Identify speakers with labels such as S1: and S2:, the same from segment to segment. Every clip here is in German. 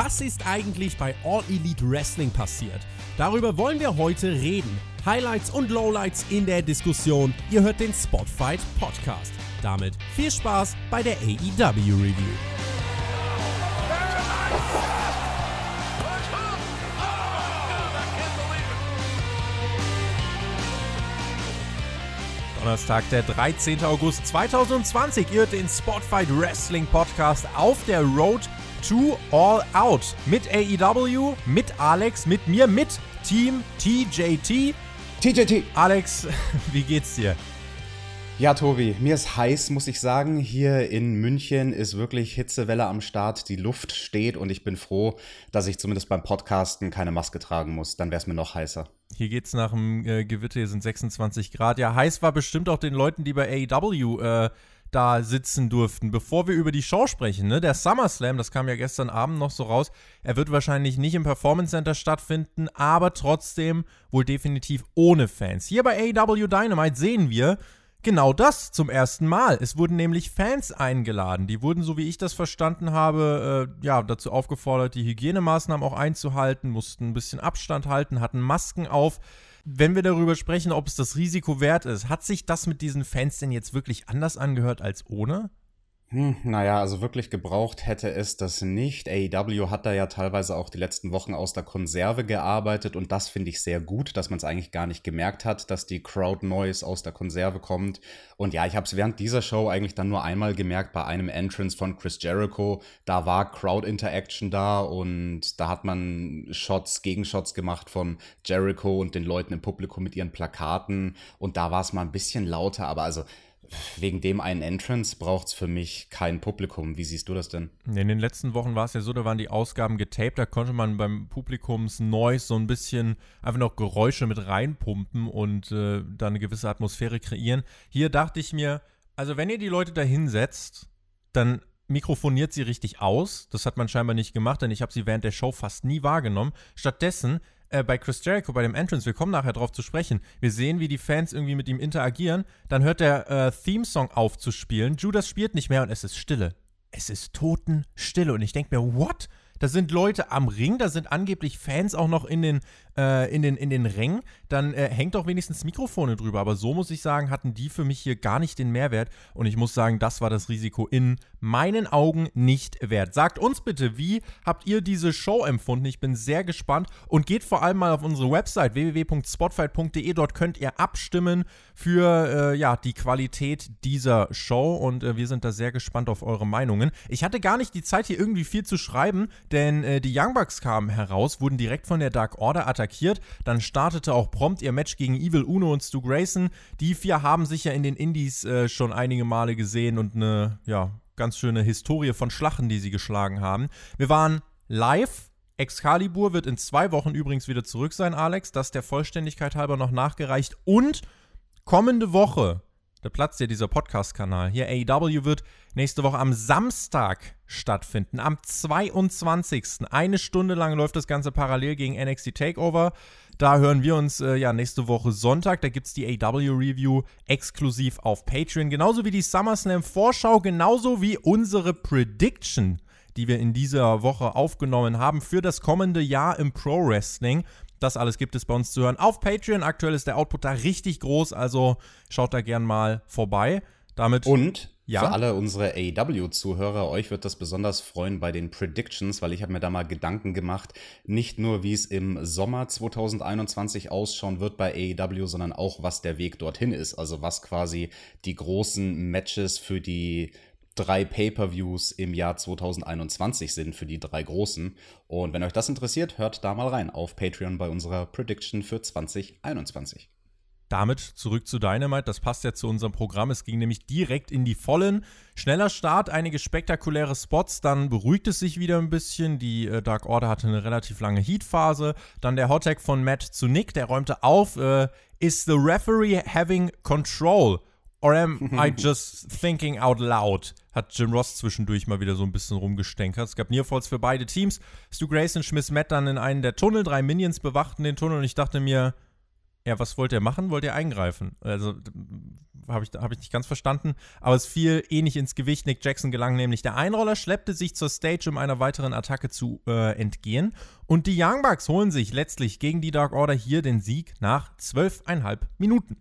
S1: Was ist eigentlich bei All Elite Wrestling passiert? Darüber wollen wir heute reden. Highlights und Lowlights in der Diskussion. Ihr hört den Spotfight Podcast. Damit viel Spaß bei der AEW Review. Donnerstag, der 13. August 2020. Ihr hört den Spotfight Wrestling Podcast auf der Road to All Out. Mit AEW, mit Alex, mit mir, mit Team TJT.
S2: TJT.
S1: Alex, wie geht's dir?
S2: Ja, Tobi, mir ist heiß, muss ich sagen. Hier in München ist wirklich Hitzewelle am Start. Die Luft steht und ich bin froh, dass ich zumindest beim Podcasten keine Maske tragen muss. Dann wäre es mir noch heißer.
S1: Hier geht's nach dem äh, Gewitter, hier sind 26 Grad. Ja, heiß war bestimmt auch den Leuten, die bei AEW äh, da sitzen durften. Bevor wir über die Show sprechen, ne, der SummerSlam, das kam ja gestern Abend noch so raus, er wird wahrscheinlich nicht im Performance Center stattfinden, aber trotzdem wohl definitiv ohne Fans. Hier bei AEW Dynamite sehen wir, genau das zum ersten Mal. Es wurden nämlich Fans eingeladen. Die wurden, so wie ich das verstanden habe, äh, ja, dazu aufgefordert, die Hygienemaßnahmen auch einzuhalten, mussten ein bisschen Abstand halten, hatten Masken auf. Wenn wir darüber sprechen, ob es das Risiko wert ist, hat sich das mit diesen Fans denn jetzt wirklich anders angehört als ohne?
S2: Hm, naja, also wirklich gebraucht hätte es das nicht. AEW hat da ja teilweise auch die letzten Wochen aus der Konserve gearbeitet und das finde ich sehr gut, dass man es eigentlich gar nicht gemerkt hat, dass die Crowd Noise aus der Konserve kommt. Und ja, ich habe es während dieser Show eigentlich dann nur einmal gemerkt bei einem Entrance von Chris Jericho. Da war Crowd Interaction da und da hat man Shots, Gegenshots gemacht von Jericho und den Leuten im Publikum mit ihren Plakaten und da war es mal ein bisschen lauter, aber also wegen dem einen Entrance braucht es für mich kein Publikum. Wie siehst du das denn?
S1: In den letzten Wochen war es ja so, da waren die Ausgaben getaped, da konnte man beim Publikums-Noise so ein bisschen einfach noch Geräusche mit reinpumpen und äh, da eine gewisse Atmosphäre kreieren. Hier dachte ich mir, also wenn ihr die Leute da hinsetzt, dann mikrofoniert sie richtig aus. Das hat man scheinbar nicht gemacht, denn ich habe sie während der Show fast nie wahrgenommen. Stattdessen äh, bei Chris Jericho, bei dem Entrance, wir kommen nachher drauf zu sprechen, wir sehen, wie die Fans irgendwie mit ihm interagieren, dann hört der äh, Theme-Song auf zu spielen, Judas spielt nicht mehr und es ist Stille. Es ist Totenstille und ich denke mir, what? Da sind Leute am Ring, da sind angeblich Fans auch noch in den, äh, in den, in den Rängen. Dann äh, hängt doch wenigstens Mikrofone drüber. Aber so muss ich sagen, hatten die für mich hier gar nicht den Mehrwert. Und ich muss sagen, das war das Risiko in meinen Augen nicht wert. Sagt uns bitte, wie habt ihr diese Show empfunden? Ich bin sehr gespannt und geht vor allem mal auf unsere Website www.spotfight.de. Dort könnt ihr abstimmen für äh, ja, die Qualität dieser Show und äh, wir sind da sehr gespannt auf eure Meinungen. Ich hatte gar nicht die Zeit, hier irgendwie viel zu schreiben, denn äh, die Young Bucks kamen heraus, wurden direkt von der Dark Order attackiert. Dann startete auch prompt ihr Match gegen Evil Uno und Stu Grayson. Die vier haben sich ja in den Indies äh, schon einige Male gesehen und eine, ja, ganz schöne Historie von Schlachten, die sie geschlagen haben. Wir waren live. Excalibur wird in zwei Wochen übrigens wieder zurück sein, Alex. Das der Vollständigkeit halber noch nachgereicht. Und kommende Woche, da platzt ja dieser Podcast-Kanal. Hier AEW wird nächste Woche am Samstag stattfinden. Am 22. Eine Stunde lang läuft das Ganze parallel gegen NXT Takeover. Da hören wir uns äh, ja nächste Woche Sonntag. Da gibt es die AW-Review exklusiv auf Patreon. Genauso wie die SummerSlam-Vorschau, genauso wie unsere Prediction, die wir in dieser Woche aufgenommen haben für das kommende Jahr im Pro Wrestling. Das alles gibt es bei uns zu hören auf Patreon. Aktuell ist der Output da richtig groß, also schaut da gern mal vorbei. Damit
S2: und ja? Für alle unsere AEW-Zuhörer, euch wird das besonders freuen bei den Predictions, weil ich habe mir da mal Gedanken gemacht, nicht nur wie es im Sommer 2021 ausschauen wird bei AEW, sondern auch was der Weg dorthin ist. Also was quasi die großen Matches für die drei Pay-per-Views im Jahr 2021 sind für die drei großen. Und wenn euch das interessiert, hört da mal rein auf Patreon bei unserer Prediction für 2021.
S1: Damit zurück zu Dynamite. Das passt ja zu unserem Programm. Es ging nämlich direkt in die Vollen. Schneller Start, einige spektakuläre Spots. Dann beruhigt es sich wieder ein bisschen. Die äh, Dark Order hatte eine relativ lange Heat-Phase. Dann der Hottag von Matt zu Nick. Der räumte auf. Äh, Is the referee having control? Or am I just thinking out loud? Hat Jim Ross zwischendurch mal wieder so ein bisschen rumgestänkert. Es gab Nearfalls für beide Teams. Stu Grayson schmiss Matt dann in einen der Tunnel. Drei Minions bewachten den Tunnel und ich dachte mir, ja, was wollt ihr machen? Wollt ihr eingreifen? Also, habe ich, hab ich nicht ganz verstanden. Aber es fiel ähnlich ins Gewicht. Nick Jackson gelang nämlich der Einroller, schleppte sich zur Stage, um einer weiteren Attacke zu äh, entgehen. Und die Young Bucks holen sich letztlich gegen die Dark Order hier den Sieg nach zwölfeinhalb Minuten.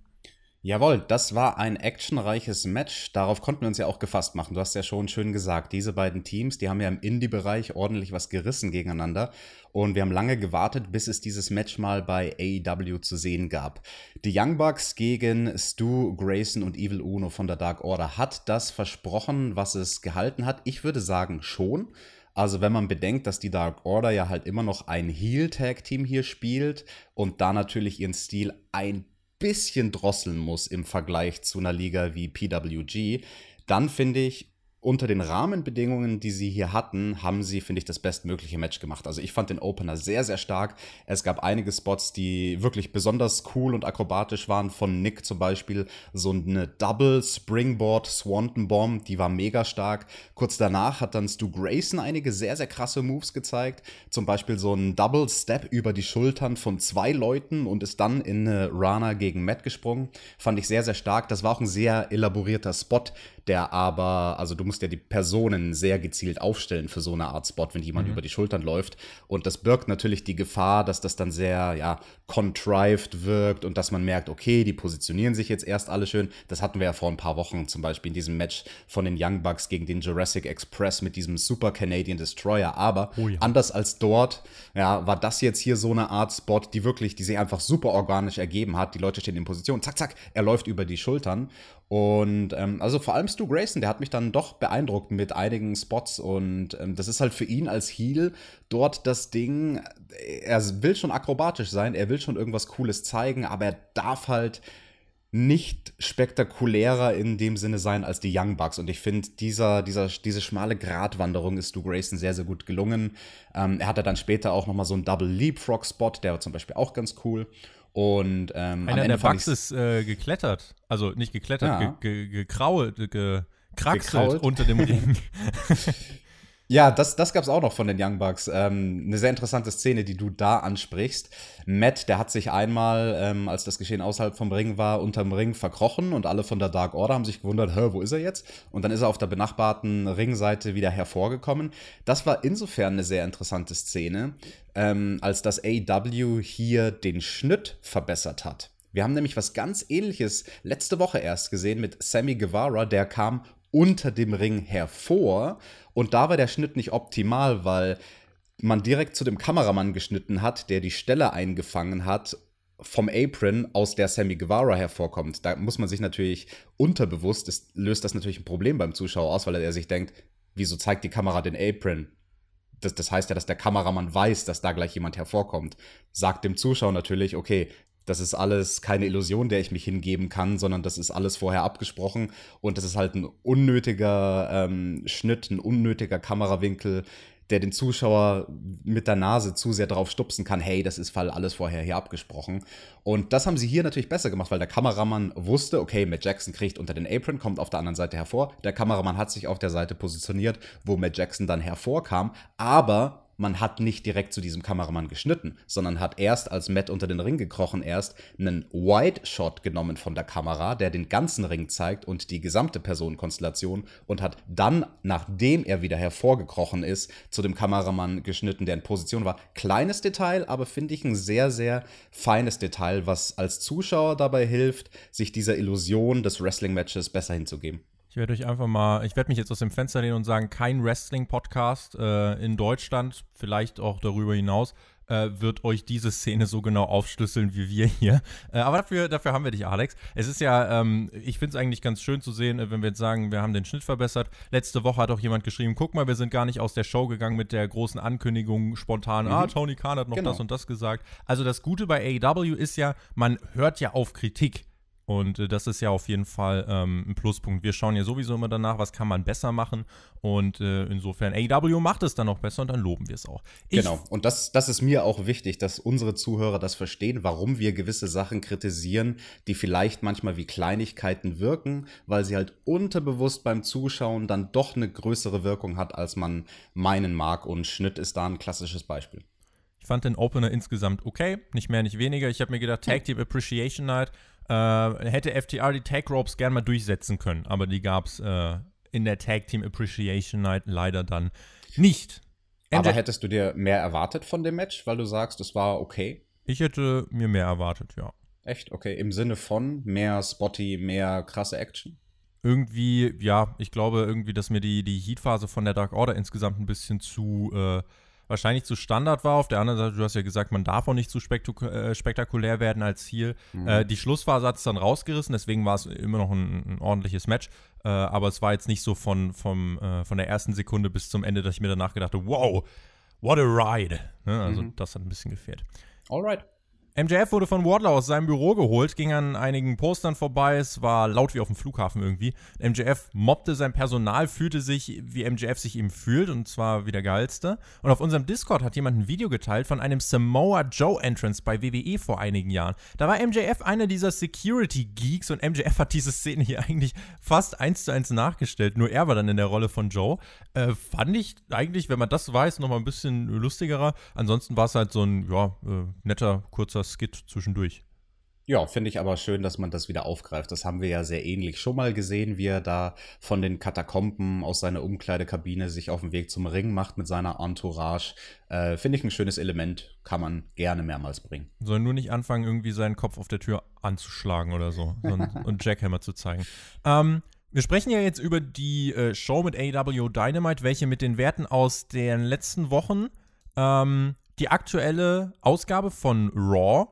S2: Jawohl, das war ein actionreiches Match. Darauf konnten wir uns ja auch gefasst machen. Du hast ja schon schön gesagt, diese beiden Teams, die haben ja im Indie-Bereich ordentlich was gerissen gegeneinander. Und wir haben lange gewartet, bis es dieses Match mal bei AEW zu sehen gab. Die Young Bucks gegen Stu Grayson und Evil Uno von der Dark Order. Hat das versprochen, was es gehalten hat? Ich würde sagen schon. Also wenn man bedenkt, dass die Dark Order ja halt immer noch ein Heel-Tag-Team hier spielt und da natürlich ihren Stil ein bisschen drosseln muss im Vergleich zu einer Liga wie PWG, dann finde ich, unter den Rahmenbedingungen, die sie hier hatten, haben sie, finde ich, das bestmögliche Match gemacht. Also ich fand den Opener sehr, sehr stark. Es gab einige Spots, die wirklich besonders cool und akrobatisch waren. Von Nick zum Beispiel so eine Double Springboard Swanton Bomb, die war mega stark. Kurz danach hat dann Stu Grayson einige sehr, sehr krasse Moves gezeigt. Zum Beispiel so ein Double Step über die Schultern von zwei Leuten und ist dann in eine Rana gegen Matt gesprungen. Fand ich sehr, sehr stark. Das war auch ein sehr elaborierter Spot der aber, also du musst ja die Personen sehr gezielt aufstellen für so eine Art Spot, wenn jemand mhm. über die Schultern läuft. Und das birgt natürlich die Gefahr, dass das dann sehr, ja, contrived wirkt und dass man merkt, okay, die positionieren sich jetzt erst alle schön. Das hatten wir ja vor ein paar Wochen, zum Beispiel in diesem Match von den Young Bucks gegen den Jurassic Express mit diesem Super Canadian Destroyer. Aber oh ja. anders als dort, ja, war das jetzt hier so eine Art Spot, die wirklich, die sich einfach super organisch ergeben hat. Die Leute stehen in Position, zack, zack, er läuft über die Schultern. Und ähm, also vor allem Stu Grayson, der hat mich dann doch beeindruckt mit einigen Spots und ähm, das ist halt für ihn als Heel dort das Ding, er will schon akrobatisch sein, er will schon irgendwas Cooles zeigen, aber er darf halt nicht spektakulärer in dem Sinne sein als die Young Bucks. Und ich finde, dieser, dieser, diese schmale Gratwanderung ist Stu Grayson sehr, sehr gut gelungen. Ähm, er hatte dann später auch nochmal so einen Double Leapfrog-Spot, der war zum Beispiel auch ganz cool. Und ähm,
S1: einer der Bugs ist äh, geklettert, also nicht geklettert, ja. ge, ge, gekrault, gekraxelt unter dem Ring.
S2: Ja, das, das gab es auch noch von den Young Bucks. Ähm, eine sehr interessante Szene, die du da ansprichst. Matt, der hat sich einmal, ähm, als das Geschehen außerhalb vom Ring war, unterm Ring verkrochen und alle von der Dark Order haben sich gewundert, hä, wo ist er jetzt? Und dann ist er auf der benachbarten Ringseite wieder hervorgekommen. Das war insofern eine sehr interessante Szene, ähm, als das AW hier den Schnitt verbessert hat. Wir haben nämlich was ganz ähnliches letzte Woche erst gesehen mit Sammy Guevara, der kam unter dem Ring hervor. Und da war der Schnitt nicht optimal, weil man direkt zu dem Kameramann geschnitten hat, der die Stelle eingefangen hat vom Apron, aus der Sammy Guevara hervorkommt. Da muss man sich natürlich unterbewusst, das löst das natürlich ein Problem beim Zuschauer aus, weil er sich denkt, wieso zeigt die Kamera den Apron? Das, das heißt ja, dass der Kameramann weiß, dass da gleich jemand hervorkommt. Sagt dem Zuschauer natürlich, okay, das ist alles keine Illusion, der ich mich hingeben kann, sondern das ist alles vorher abgesprochen und das ist halt ein unnötiger ähm, Schnitt, ein unnötiger Kamerawinkel, der den Zuschauer mit der Nase zu sehr drauf stupsen kann, hey, das ist Fall alles vorher hier abgesprochen. Und das haben sie hier natürlich besser gemacht, weil der Kameramann wusste, okay, Matt Jackson kriegt unter den Apron, kommt auf der anderen Seite hervor. Der Kameramann hat sich auf der Seite positioniert, wo Matt Jackson dann hervorkam, aber man hat nicht direkt zu diesem Kameramann geschnitten, sondern hat erst, als Matt unter den Ring gekrochen erst, einen Wide Shot genommen von der Kamera, der den ganzen Ring zeigt und die gesamte Personenkonstellation und hat dann, nachdem er wieder hervorgekrochen ist, zu dem Kameramann geschnitten, der in Position war. Kleines Detail, aber finde ich ein sehr, sehr feines Detail, was als Zuschauer dabei hilft, sich dieser Illusion des Wrestling-Matches besser hinzugeben.
S1: Ich werde euch einfach mal, ich werde mich jetzt aus dem Fenster lehnen und sagen, kein Wrestling-Podcast äh, in Deutschland, vielleicht auch darüber hinaus, äh, wird euch diese Szene so genau aufschlüsseln wie wir hier. Äh, aber dafür, dafür haben wir dich, Alex. Es ist ja, ähm, ich finde es eigentlich ganz schön zu sehen, äh, wenn wir jetzt sagen, wir haben den Schnitt verbessert. Letzte Woche hat auch jemand geschrieben, guck mal, wir sind gar nicht aus der Show gegangen mit der großen Ankündigung spontan, mhm. ah, Tony Khan hat noch genau. das und das gesagt. Also das Gute bei AEW ist ja, man hört ja auf Kritik. Und äh, das ist ja auf jeden Fall ähm, ein Pluspunkt. Wir schauen ja sowieso immer danach, was kann man besser machen. Und äh, insofern, AW macht es dann auch besser und dann loben wir es auch.
S2: Ich genau, und das, das ist mir auch wichtig, dass unsere Zuhörer das verstehen, warum wir gewisse Sachen kritisieren, die vielleicht manchmal wie Kleinigkeiten wirken, weil sie halt unterbewusst beim Zuschauen dann doch eine größere Wirkung hat, als man meinen mag. Und Schnitt ist da ein klassisches Beispiel.
S1: Ich fand den Opener insgesamt okay, nicht mehr, nicht weniger. Ich habe mir gedacht, Tag Team Appreciation Night Äh, hätte FTR die Tag Ropes gern mal durchsetzen können, aber die gab es äh, in der Tag Team Appreciation Night leider dann nicht.
S2: MJ aber hättest du dir mehr erwartet von dem Match, weil du sagst, es war okay?
S1: Ich hätte mir mehr erwartet, ja.
S2: Echt? Okay. Im Sinne von mehr Spotty, mehr krasse Action?
S1: Irgendwie, ja, ich glaube irgendwie, dass mir die, die Heat-Phase von der Dark Order insgesamt ein bisschen zu äh, wahrscheinlich zu Standard war. Auf der anderen Seite, du hast ja gesagt, man darf auch nicht zu äh, spektakulär werden als Ziel. Mhm. Äh, die Schlussphase hat es dann rausgerissen, deswegen war es immer noch ein, ein ordentliches Match. Äh, aber es war jetzt nicht so von, vom, äh, von der ersten Sekunde bis zum Ende, dass ich mir danach gedacht habe, wow, what a ride. Ne? Also mhm. das hat ein bisschen gefehlt.
S2: Alright.
S1: MJF wurde von Wardlow aus seinem Büro geholt, ging an einigen Postern vorbei, es war laut wie auf dem Flughafen irgendwie. MJF mobbte sein Personal, fühlte sich, wie MJF sich ihm fühlt, und zwar wie der Geilste. Und auf unserem Discord hat jemand ein Video geteilt von einem Samoa Joe Entrance bei WWE vor einigen Jahren. Da war MJF einer dieser Security Geeks und MJF hat diese Szene hier eigentlich fast eins zu eins nachgestellt. Nur er war dann in der Rolle von Joe. Äh, fand ich eigentlich, wenn man das weiß, nochmal ein bisschen lustigerer. Ansonsten war es halt so ein, ja, äh, netter, kurzer Skit zwischendurch.
S2: Ja, finde ich aber schön, dass man das wieder aufgreift. Das haben wir ja sehr ähnlich schon mal gesehen, wie er da von den Katakomben aus seiner Umkleidekabine sich auf den Weg zum Ring macht mit seiner Entourage. Äh, finde ich ein schönes Element, kann man gerne mehrmals bringen.
S1: Soll nur nicht anfangen, irgendwie seinen Kopf auf der Tür anzuschlagen oder so und Jackhammer zu zeigen. Ähm, wir sprechen ja jetzt über die äh, Show mit AW Dynamite, welche mit den Werten aus den letzten Wochen ähm, die aktuelle Ausgabe von Raw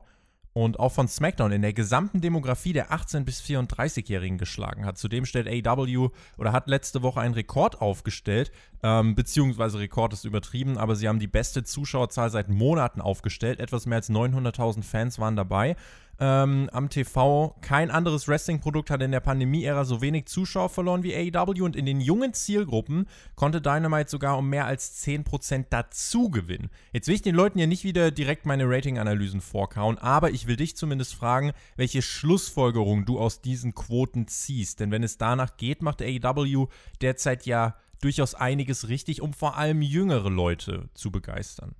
S1: und auch von SmackDown in der gesamten Demografie der 18- bis 34-Jährigen geschlagen hat. Zudem stellt AW oder hat letzte Woche einen Rekord aufgestellt, ähm, beziehungsweise Rekord ist übertrieben, aber sie haben die beste Zuschauerzahl seit Monaten aufgestellt. Etwas mehr als 900.000 Fans waren dabei ähm, am TV. Kein anderes Wrestling-Produkt hat in der Pandemie-Ära so wenig Zuschauer verloren wie AEW und in den jungen Zielgruppen konnte Dynamite sogar um mehr als 10% dazu gewinnen. Jetzt will ich den Leuten ja nicht wieder direkt meine Rating-Analysen vorkauen, aber ich will dich zumindest fragen, welche Schlussfolgerungen du aus diesen Quoten ziehst. Denn wenn es danach geht, macht AEW derzeit ja durchaus einiges richtig, um vor allem jüngere Leute zu begeistern.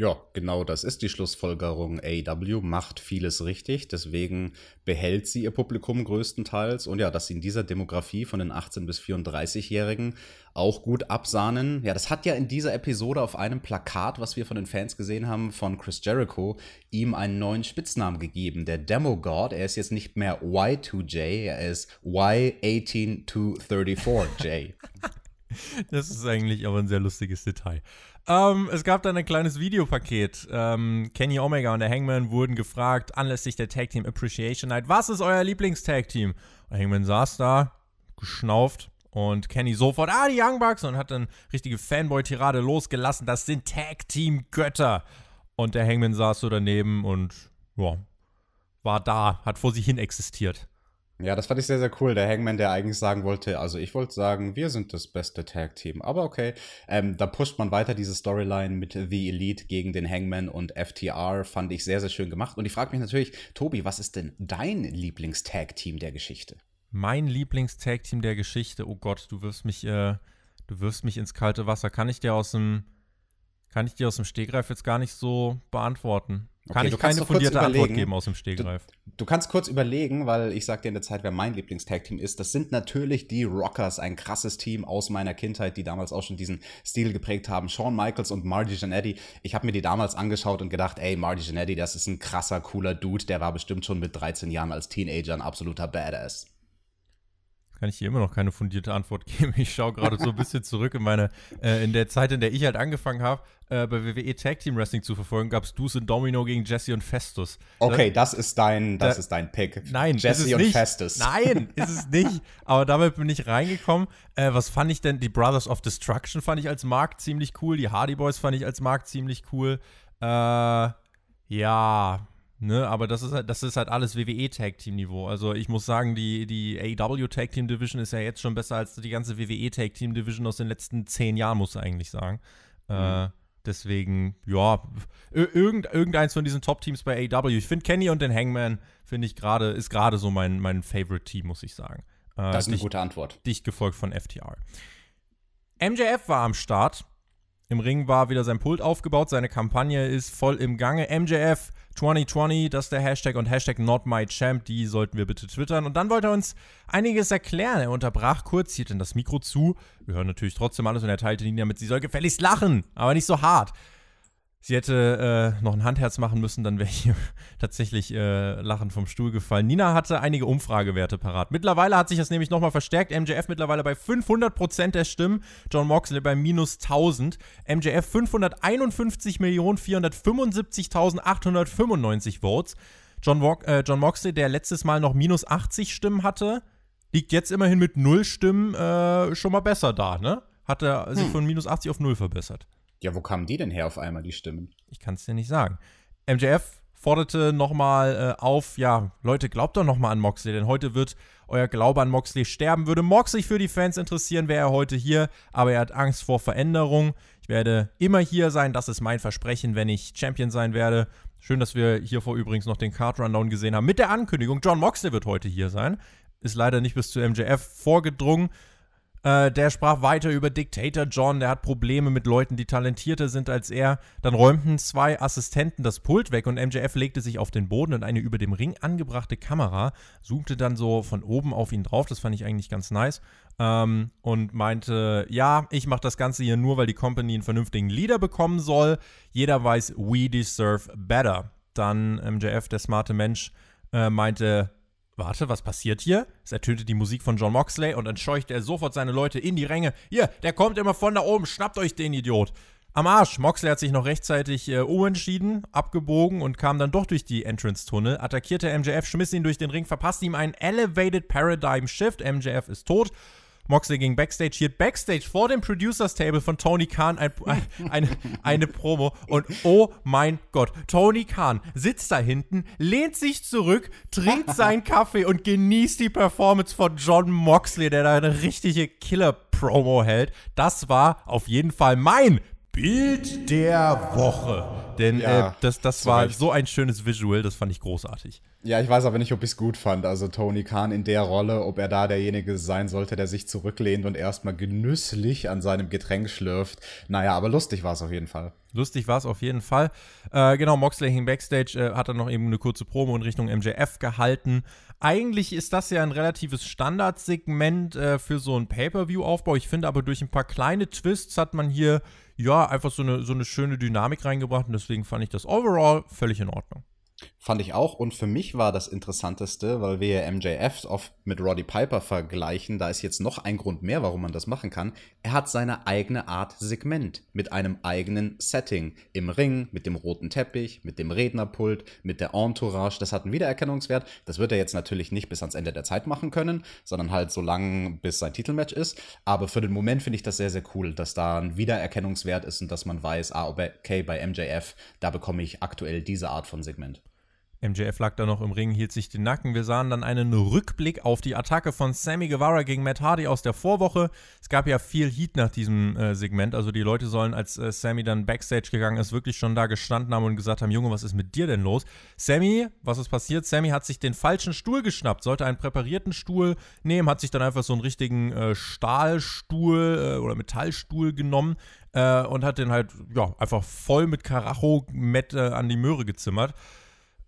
S2: Ja, genau das ist die Schlussfolgerung. AW macht vieles richtig, deswegen behält sie ihr Publikum größtenteils. Und ja, dass sie in dieser Demografie von den 18- bis 34-Jährigen auch gut absahnen. Ja, das hat ja in dieser Episode auf einem Plakat, was wir von den Fans gesehen haben, von Chris Jericho, ihm einen neuen Spitznamen gegeben. Der Demo God. Er ist jetzt nicht mehr Y2J, er ist Y18234J.
S1: Das ist eigentlich aber ein sehr lustiges Detail. Ähm, es gab dann ein kleines Videopaket. Ähm, Kenny Omega und der Hangman wurden gefragt, anlässlich der Tag Team Appreciation Night, was ist euer Lieblingstag Team? Und Hangman saß da, geschnauft und Kenny sofort, ah, die Young Bucks und hat dann richtige Fanboy-Tirade losgelassen. Das sind Tag Team Götter. Und der Hangman saß so daneben und ja, war da, hat vor sich hin existiert.
S2: Ja, das fand ich sehr, sehr cool. Der Hangman, der eigentlich sagen wollte, also ich wollte sagen, wir sind das beste Tag-Team. Aber okay, ähm, da pusht man weiter diese Storyline mit The Elite gegen den Hangman und FTR. Fand ich sehr, sehr schön gemacht. Und ich frage mich natürlich, Tobi, was ist denn dein Lieblings-Tag-Team der Geschichte?
S1: Mein Lieblings-Tag-Team der Geschichte? Oh Gott, du wirfst mich, äh, du wirfst mich ins kalte Wasser. Kann ich dir aus dem, kann ich dir aus dem Stegreif jetzt gar nicht so beantworten. Kann okay, ich keine fundierte Antwort geben aus dem Stegreif.
S2: Du, du, kannst kurz überlegen, weil ich sag dir in der Zeit, wer mein Lieblingstag-Team ist. Das sind natürlich die Rockers, ein krasses Team aus meiner Kindheit, die damals auch schon diesen Stil geprägt haben. Shawn Michaels und Marty Jannetty. Ich habe mir die damals angeschaut und gedacht, ey, Marty Jannetty, das ist ein krasser, cooler Dude. Der war bestimmt schon mit 13 Jahren als Teenager ein absoluter Badass
S1: kann ich hier immer noch keine fundierte Antwort geben. Ich schaue gerade so ein bisschen zurück in meine, äh, in der Zeit, in der ich halt angefangen habe, äh, bei WWE Tag Team Wrestling zu verfolgen, gab es Deuce und Domino gegen Jesse und Festus.
S2: Okay, das, das ist dein, das da, ist dein Pick.
S1: Nein, Jesse und nicht. Festus. Nein, ist es nicht. Aber damit bin ich reingekommen. Äh, was fand ich denn? Die Brothers of Destruction fand ich als Markt ziemlich cool. Die Hardy Boys fand ich als Markt ziemlich cool. Äh, ja, Ne, aber das ist halt, das ist halt alles WWE Tag Team Niveau. Also ich muss sagen, die, die AEW Tag Team Division ist ja jetzt schon besser als die ganze WWE Tag Team Division aus den letzten zehn Jahren, muss ich eigentlich sagen. Äh, mhm. Äh, deswegen, ja, irgend, irgendeins von diesen Top Teams bei AEW. Ich finde Kenny und den Hangman, finde ich gerade, ist gerade so mein, mein Favorite Team, muss ich sagen.
S2: Äh, das ist eine dicht, gute Antwort.
S1: Dicht gefolgt von FTR. MJF war am Start. Im Ring war wieder sein Pult aufgebaut, seine Kampagne ist voll im Gange. MJF 2020, das ist der Hashtag und Hashtag NotMyChamp, die sollten wir bitte twittern. Und dann wollte er uns einiges erklären. Er unterbrach kurz, hielt dann das Mikro zu. Wir hören natürlich trotzdem alles und er teilte ihn damit, sie soll gefälligst lachen, aber nicht so hart. Sie hätte äh, noch ein Handherz machen müssen, dann wäre hier tatsächlich äh, lachend vom Stuhl gefallen. Nina hatte einige Umfragewerte parat. Mittlerweile hat sich das nämlich nochmal verstärkt. MJF mittlerweile bei 500% der Stimmen, John Moxley bei minus 1000. MJF 551.475.895 Votes. John, äh, John Moxley, der letztes Mal noch minus 80 Stimmen hatte, liegt jetzt immerhin mit 0 Stimmen äh, schon mal besser da, ne? Hat er sich hm. von minus 80 auf 0 verbessert.
S2: Ja, wo kamen die denn her auf einmal, die Stimmen?
S1: Ich kann es dir nicht sagen. MJF forderte nochmal äh, auf, ja, Leute, glaubt doch nochmal an Moxley, denn heute wird euer Glaube an Moxley sterben. Würde Moxley für die Fans interessieren, wäre er heute hier, aber er hat Angst vor Veränderung. Ich werde immer hier sein, das ist mein Versprechen, wenn ich Champion sein werde. Schön, dass wir hiervor übrigens noch den Card Rundown gesehen haben mit der Ankündigung, John Moxley wird heute hier sein. Ist leider nicht bis zu MJF vorgedrungen. Äh, der sprach weiter über Dictator John, der hat Probleme mit Leuten, die talentierter sind als er. Dann räumten zwei Assistenten das Pult weg und MJF legte sich auf den Boden und eine über dem Ring angebrachte Kamera zoomte dann so von oben auf ihn drauf. Das fand ich eigentlich ganz nice. Ähm, und meinte, ja, ich mache das Ganze hier nur, weil die Company einen vernünftigen Leader bekommen soll. Jeder weiß, we deserve better. Dann MJF, der smarte Mensch, äh, meinte, Warte, was passiert hier? Es ertönte die Musik von John Moxley und dann scheuchte er sofort seine Leute in die Ränge. Hier, der kommt immer von da oben, schnappt euch den Idiot. Am Arsch. Moxley hat sich noch rechtzeitig äh, umentschieden, abgebogen und kam dann doch durch die Entrance-Tunnel, attackierte MJF, schmiss ihn durch den Ring, verpasste ihm einen Elevated Paradigm Shift. MJF ist tot Moxley ging Backstage, hielt Backstage vor dem Producers Table von Tony Khan ein, ein, eine, eine Promo. Und oh mein Gott, Tony Khan sitzt da hinten, lehnt sich zurück, trinkt seinen Kaffee und genießt die Performance von John Moxley, der da eine richtige Killer-Promo hält. Das war auf jeden Fall mein Bild der Woche. Denn ja, äh, das, das war recht. so ein schönes Visual, das fand ich großartig.
S2: Ja, ich weiß aber nicht, ob ich es gut fand. Also Tony Khan in der Rolle, ob er da derjenige sein sollte, der sich zurücklehnt und erstmal genüsslich an seinem Getränk schlürft. Naja, aber lustig war es auf jeden Fall.
S1: Lustig war es auf jeden Fall. Äh, genau, Moxley hing Backstage, äh, hat dann noch eben eine kurze Promo in Richtung MJF gehalten. Eigentlich ist das ja ein relatives Standardsegment äh, für so einen Pay-Per-View-Aufbau. Ich finde aber durch ein paar kleine Twists hat man hier ja einfach so eine, so eine schöne Dynamik reingebracht und deswegen fand ich das overall völlig in Ordnung.
S2: Fand ich auch. Und für mich war das Interessanteste, weil wir MJF oft mit Roddy Piper vergleichen, da ist jetzt noch ein Grund mehr, warum man das machen kann. Er hat seine eigene Art Segment mit einem eigenen Setting. Im Ring, mit dem roten Teppich, mit dem Rednerpult, mit der Entourage. Das hat einen Wiedererkennungswert. Das wird er jetzt natürlich nicht bis ans Ende der Zeit machen können, sondern halt so lange, bis sein Titelmatch ist. Aber für den Moment finde ich das sehr, sehr cool, dass da ein Wiedererkennungswert ist und dass man weiß, ah, okay, bei MJF, da bekomme ich aktuell diese Art von Segment.
S1: MJF lag da noch im Ring, hielt sich den Nacken. Wir sahen dann einen Rückblick auf die Attacke von Sammy Guevara gegen Matt Hardy aus der Vorwoche. Es gab ja viel Heat nach diesem äh, Segment. Also die Leute sollen, als äh, Sammy dann Backstage gegangen ist, wirklich schon da gestanden haben und gesagt haben, Junge, was ist mit dir denn los? Sammy, was ist passiert? Sammy hat sich den falschen Stuhl geschnappt, sollte einen präparierten Stuhl nehmen, hat sich dann einfach so einen richtigen äh, Stahlstuhl äh, oder Metallstuhl genommen äh, und hat den halt, ja, einfach voll mit Karacho Matt äh, an die Möhre gezimmert.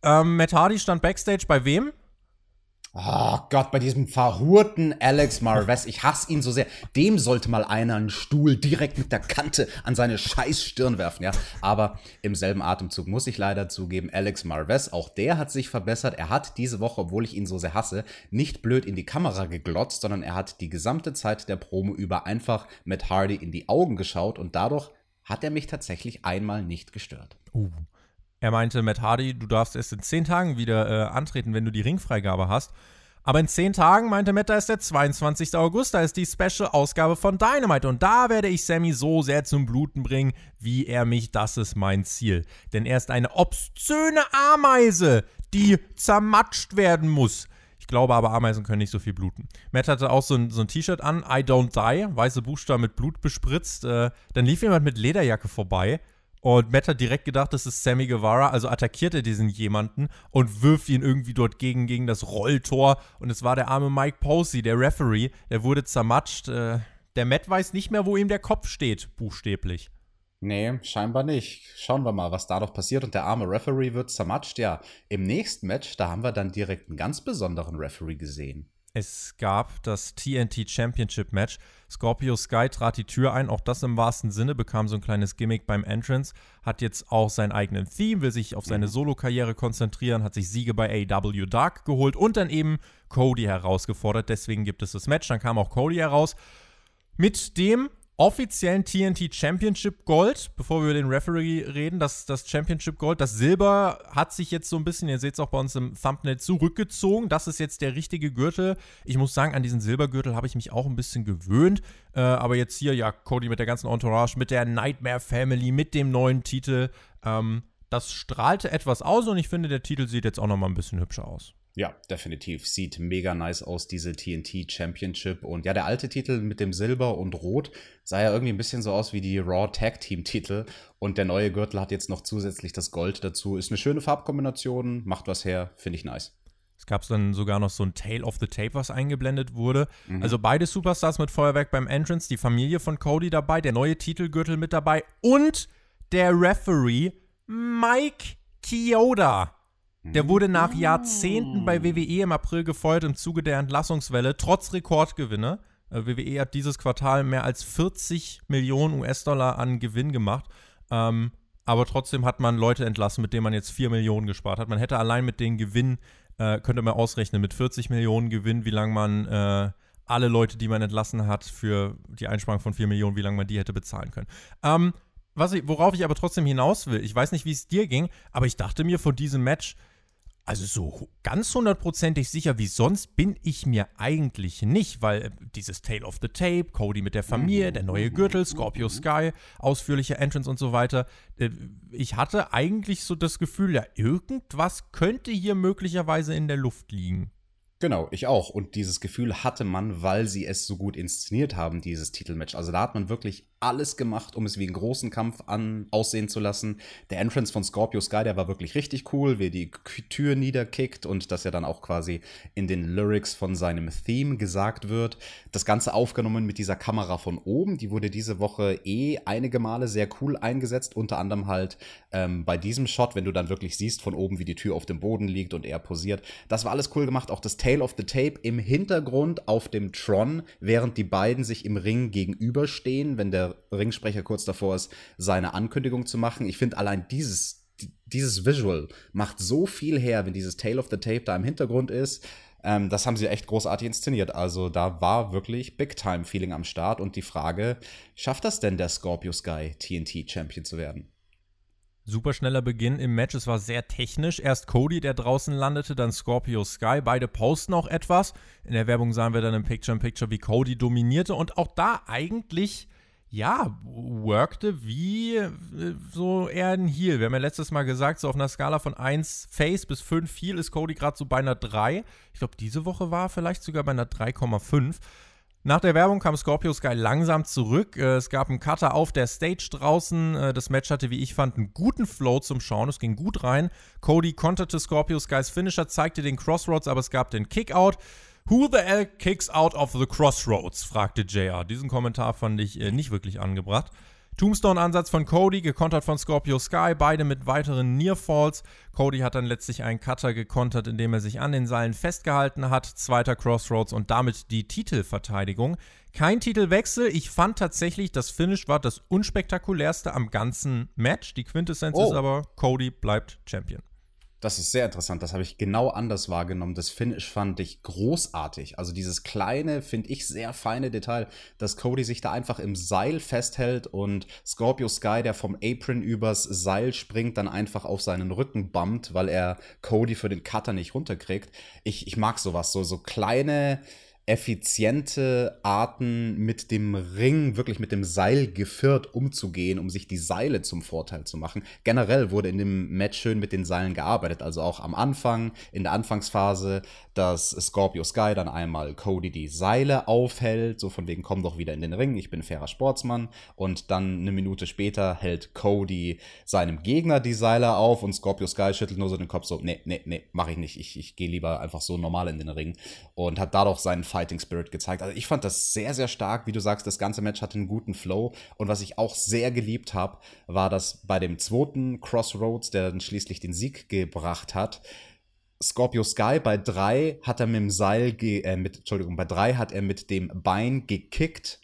S1: Ähm, Matt Hardy stand Backstage bei wem?
S2: Oh Gott, bei diesem verhurten Alex Marvez, ich hasse ihn so sehr. Dem sollte mal einer einen Stuhl direkt mit der Kante an seine scheiß Stirn werfen, ja. Aber im selben Atemzug muss ich leider zugeben, Alex Marvez, auch der hat sich verbessert. Er hat diese Woche, obwohl ich ihn so sehr hasse, nicht blöd in die Kamera geglotzt, sondern er hat die gesamte Zeit der Promo über einfach Matt Hardy in die Augen geschaut und dadurch hat er mich tatsächlich einmal nicht gestört.
S1: Uh. Er meinte, Matt Hardy, du darfst erst in zehn Tagen wieder äh, antreten, wenn du die Ringfreigabe hast. Aber in zehn Tagen, meinte Matt, da ist der 22. August, da ist die Special-Ausgabe von Dynamite. Und da werde ich Sammy so sehr zum Bluten bringen, wie er mich, das ist mein Ziel. Denn er ist eine obszöne Ameise, die zermatscht werden muss. Ich glaube aber, Ameisen können nicht so viel bluten. Matt hatte auch so ein, so ein T-Shirt an, I don't die, weiße Buchstaben mit Blut bespritzt. Äh, dann lief jemand mit Lederjacke vorbei und Matt hat direkt gedacht, das ist Sammy Guevara, also attackiert er diesen jemanden und wirft ihn irgendwie dort gegen, gegen das Rolltor. Und es war der arme Mike Posey, der Referee, der wurde zermatscht. Äh, der Matt weiß nicht mehr, wo ihm der Kopf steht, buchstäblich.
S2: Nee, scheinbar nicht. Schauen wir mal, was da noch passiert. Und der arme Referee wird zermatscht. Ja, im nächsten Match, da haben wir dann direkt einen ganz besonderen Referee gesehen.
S1: Es gab das TNT Championship Match. Scorpio Sky trat die Tür ein, auch das im wahrsten Sinne, bekam so ein kleines Gimmick beim Entrance, hat jetzt auch seinen eigenen Theme, will sich auf seine mhm. Solo-Karriere konzentrieren, hat sich Siege bei AW Dark geholt und dann eben Cody herausgefordert. Deswegen gibt es das Match. Dann kam auch Cody heraus. Mit dem offiziellen TNT Championship Gold, bevor wir über den Referee reden, das, das Championship Gold, das Silber hat sich jetzt so ein bisschen, ihr seht es auch bei uns im Thumbnail, zurückgezogen. Das ist jetzt der richtige Gürtel. Ich muss sagen, an diesen Silbergürtel habe ich mich auch ein bisschen gewöhnt. Äh, aber jetzt hier, ja, Cody mit der ganzen Entourage, mit der Nightmare Family, mit dem neuen Titel. Ähm, das strahlte etwas aus und ich finde, der Titel sieht jetzt auch nochmal ein bisschen hübscher aus.
S2: Ja, definitiv. Sieht mega nice aus, diese TNT Championship. Und ja, der alte Titel mit dem Silber und Rot sah ja irgendwie ein bisschen so aus wie die Raw Tag Team Titel. Und der neue Gürtel hat jetzt noch zusätzlich das Gold dazu. Ist eine schöne Farbkombination, macht was her, finde ich nice.
S1: Es gab dann sogar noch so ein Tail of the Tape, was eingeblendet wurde. Mhm. Also beide Superstars mit Feuerwerk beim Entrance, die Familie von Cody dabei, der neue Titelgürtel mit dabei und der Referee Mike Chioda. Der wurde nach Jahrzehnten bei WWE im April gefeuert im Zuge der Entlassungswelle, trotz Rekordgewinne. Äh, WWE hat dieses Quartal mehr als 40 Millionen US-Dollar an Gewinn gemacht. Ähm, aber trotzdem hat man Leute entlassen, mit denen man jetzt 4 Millionen gespart hat. Man hätte allein mit den Gewinn, äh, könnte man ausrechnen, mit 40 Millionen Gewinn, wie lange man äh, alle Leute, die man entlassen hat, für die Einsparung von 4 Millionen, wie lange man die hätte bezahlen können. Ähm, was ich, worauf ich aber trotzdem hinaus will, ich weiß nicht, wie es dir ging, aber ich dachte mir vor diesem Match, also so ganz hundertprozentig sicher wie sonst bin ich mir eigentlich nicht, weil äh, dieses Tale of the Tape, Cody mit der Familie, der neue Gürtel, Scorpio Sky, ausführliche Entrance und so weiter. Äh, ich hatte eigentlich so das Gefühl, ja, irgendwas könnte hier möglicherweise in der Luft liegen.
S2: Genau, ich auch. Und dieses Gefühl hatte man, weil sie es so gut inszeniert haben, dieses Titelmatch. Also da hat man wirklich alles gemacht, um es wie einen großen Kampf an aussehen zu lassen. Der Entrance von Scorpio Sky, der war wirklich richtig cool, wie die Tür niederkickt und dass er dann auch quasi in den Lyrics von seinem Theme gesagt wird. Das Ganze aufgenommen mit dieser Kamera von oben, die wurde diese Woche eh einige Male sehr cool eingesetzt, unter anderem halt ähm, bei diesem Shot, wenn du dann wirklich siehst von oben, wie die Tür auf dem Boden liegt und er posiert. Das war alles cool gemacht. Auch das Tale of the Tape im Hintergrund auf dem Tron, während die beiden sich im Ring gegenüberstehen, wenn der Ringsprecher kurz davor ist, seine Ankündigung zu machen. Ich finde allein dieses, dieses Visual macht so viel her, wenn dieses Tale of the Tape da im Hintergrund ist. Ähm, das haben sie echt großartig inszeniert. Also da war wirklich Big-Time-Feeling am Start. Und die Frage, schafft das denn der Scorpio Sky TNT-Champion zu werden?
S1: Super schneller Beginn im Match. Es war sehr technisch. Erst Cody, der draußen landete, dann Scorpio Sky. Beide posten auch etwas. In der Werbung sahen wir dann im Picture-in-Picture, -Picture, wie Cody dominierte und auch da eigentlich ja, workte wie äh, so eher ein Heal. Wir haben ja letztes Mal gesagt, so auf einer Skala von 1 Face bis 5 Heal ist Cody gerade so bei einer 3. Ich glaube, diese Woche war er vielleicht sogar bei einer 3,5. Nach der Werbung kam Scorpio Sky langsam zurück. Äh, es gab einen Cutter auf der Stage draußen. Äh, das Match hatte, wie ich fand, einen guten Flow zum Schauen. Es ging gut rein. Cody konterte Scorpio Skys Finisher, zeigte den Crossroads, aber es gab den Kickout. Who the hell kicks out of the crossroads? fragte JR. Diesen Kommentar fand ich äh, nicht wirklich angebracht. Tombstone-Ansatz von Cody, gekontert von Scorpio Sky, beide mit weiteren Nearfalls. Cody hat dann letztlich einen Cutter gekontert, indem er sich an den Seilen festgehalten hat. Zweiter Crossroads und damit die Titelverteidigung. Kein Titelwechsel. Ich fand tatsächlich, das Finish war das unspektakulärste am ganzen Match. Die Quintessenz oh. ist aber, Cody bleibt Champion.
S2: Das ist sehr interessant. Das habe ich genau anders wahrgenommen. Das Finish fand ich großartig. Also dieses kleine, finde ich sehr feine Detail, dass Cody sich da einfach im Seil festhält und Scorpio Sky, der vom Apron übers Seil springt, dann einfach auf seinen Rücken bumpt, weil er Cody für den Cutter nicht runterkriegt. Ich, ich mag sowas. So, so kleine effiziente Arten mit dem Ring, wirklich mit dem Seil geführt umzugehen, um sich die Seile zum Vorteil zu machen. Generell wurde in dem Match schön mit den Seilen gearbeitet, also auch am Anfang, in der Anfangsphase, dass Scorpio Sky dann einmal Cody die Seile aufhält, so von wegen komm doch wieder in den Ring, ich bin fairer Sportsmann. Und dann eine Minute später hält Cody seinem Gegner die Seile auf und Scorpio Sky schüttelt nur so den Kopf so, nee, nee, nee, mach ich nicht, ich, ich gehe lieber einfach so normal in den Ring. Und hat dadurch seinen Fighting Spirit gezeigt. Also ich fand das sehr, sehr stark. Wie du sagst, das ganze Match hatte einen guten Flow. Und was ich auch sehr geliebt habe, war, dass bei dem zweiten Crossroads, der dann schließlich den Sieg gebracht hat, Scorpio Sky bei drei hat er mit dem Seil, äh, mit, Entschuldigung, bei drei hat er mit dem Bein gekickt,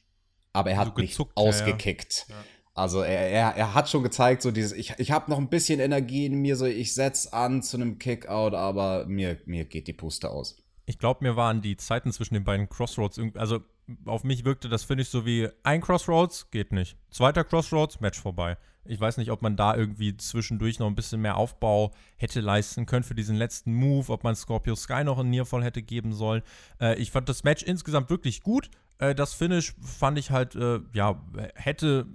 S2: aber er hat so nicht ausgekickt. Ja, ja. Also er, er, er hat schon gezeigt, so dieses, ich, ich habe noch ein bisschen Energie in mir, so ich setze an zu einem Kickout, aber mir, mir geht die Puste aus.
S1: Ich glaube, mir waren die Zeiten zwischen den beiden Crossroads, also auf mich wirkte das, finde ich, so wie ein Crossroads, geht nicht. Zweiter Crossroads, Match vorbei. Ich weiß nicht, ob man da irgendwie zwischendurch noch ein bisschen mehr Aufbau hätte leisten können für diesen letzten Move, ob man Scorpio Sky noch einen Nearfall hätte geben sollen. Äh, ich fand das Match insgesamt wirklich gut. Äh, das Finish fand ich halt, äh, ja, hätte,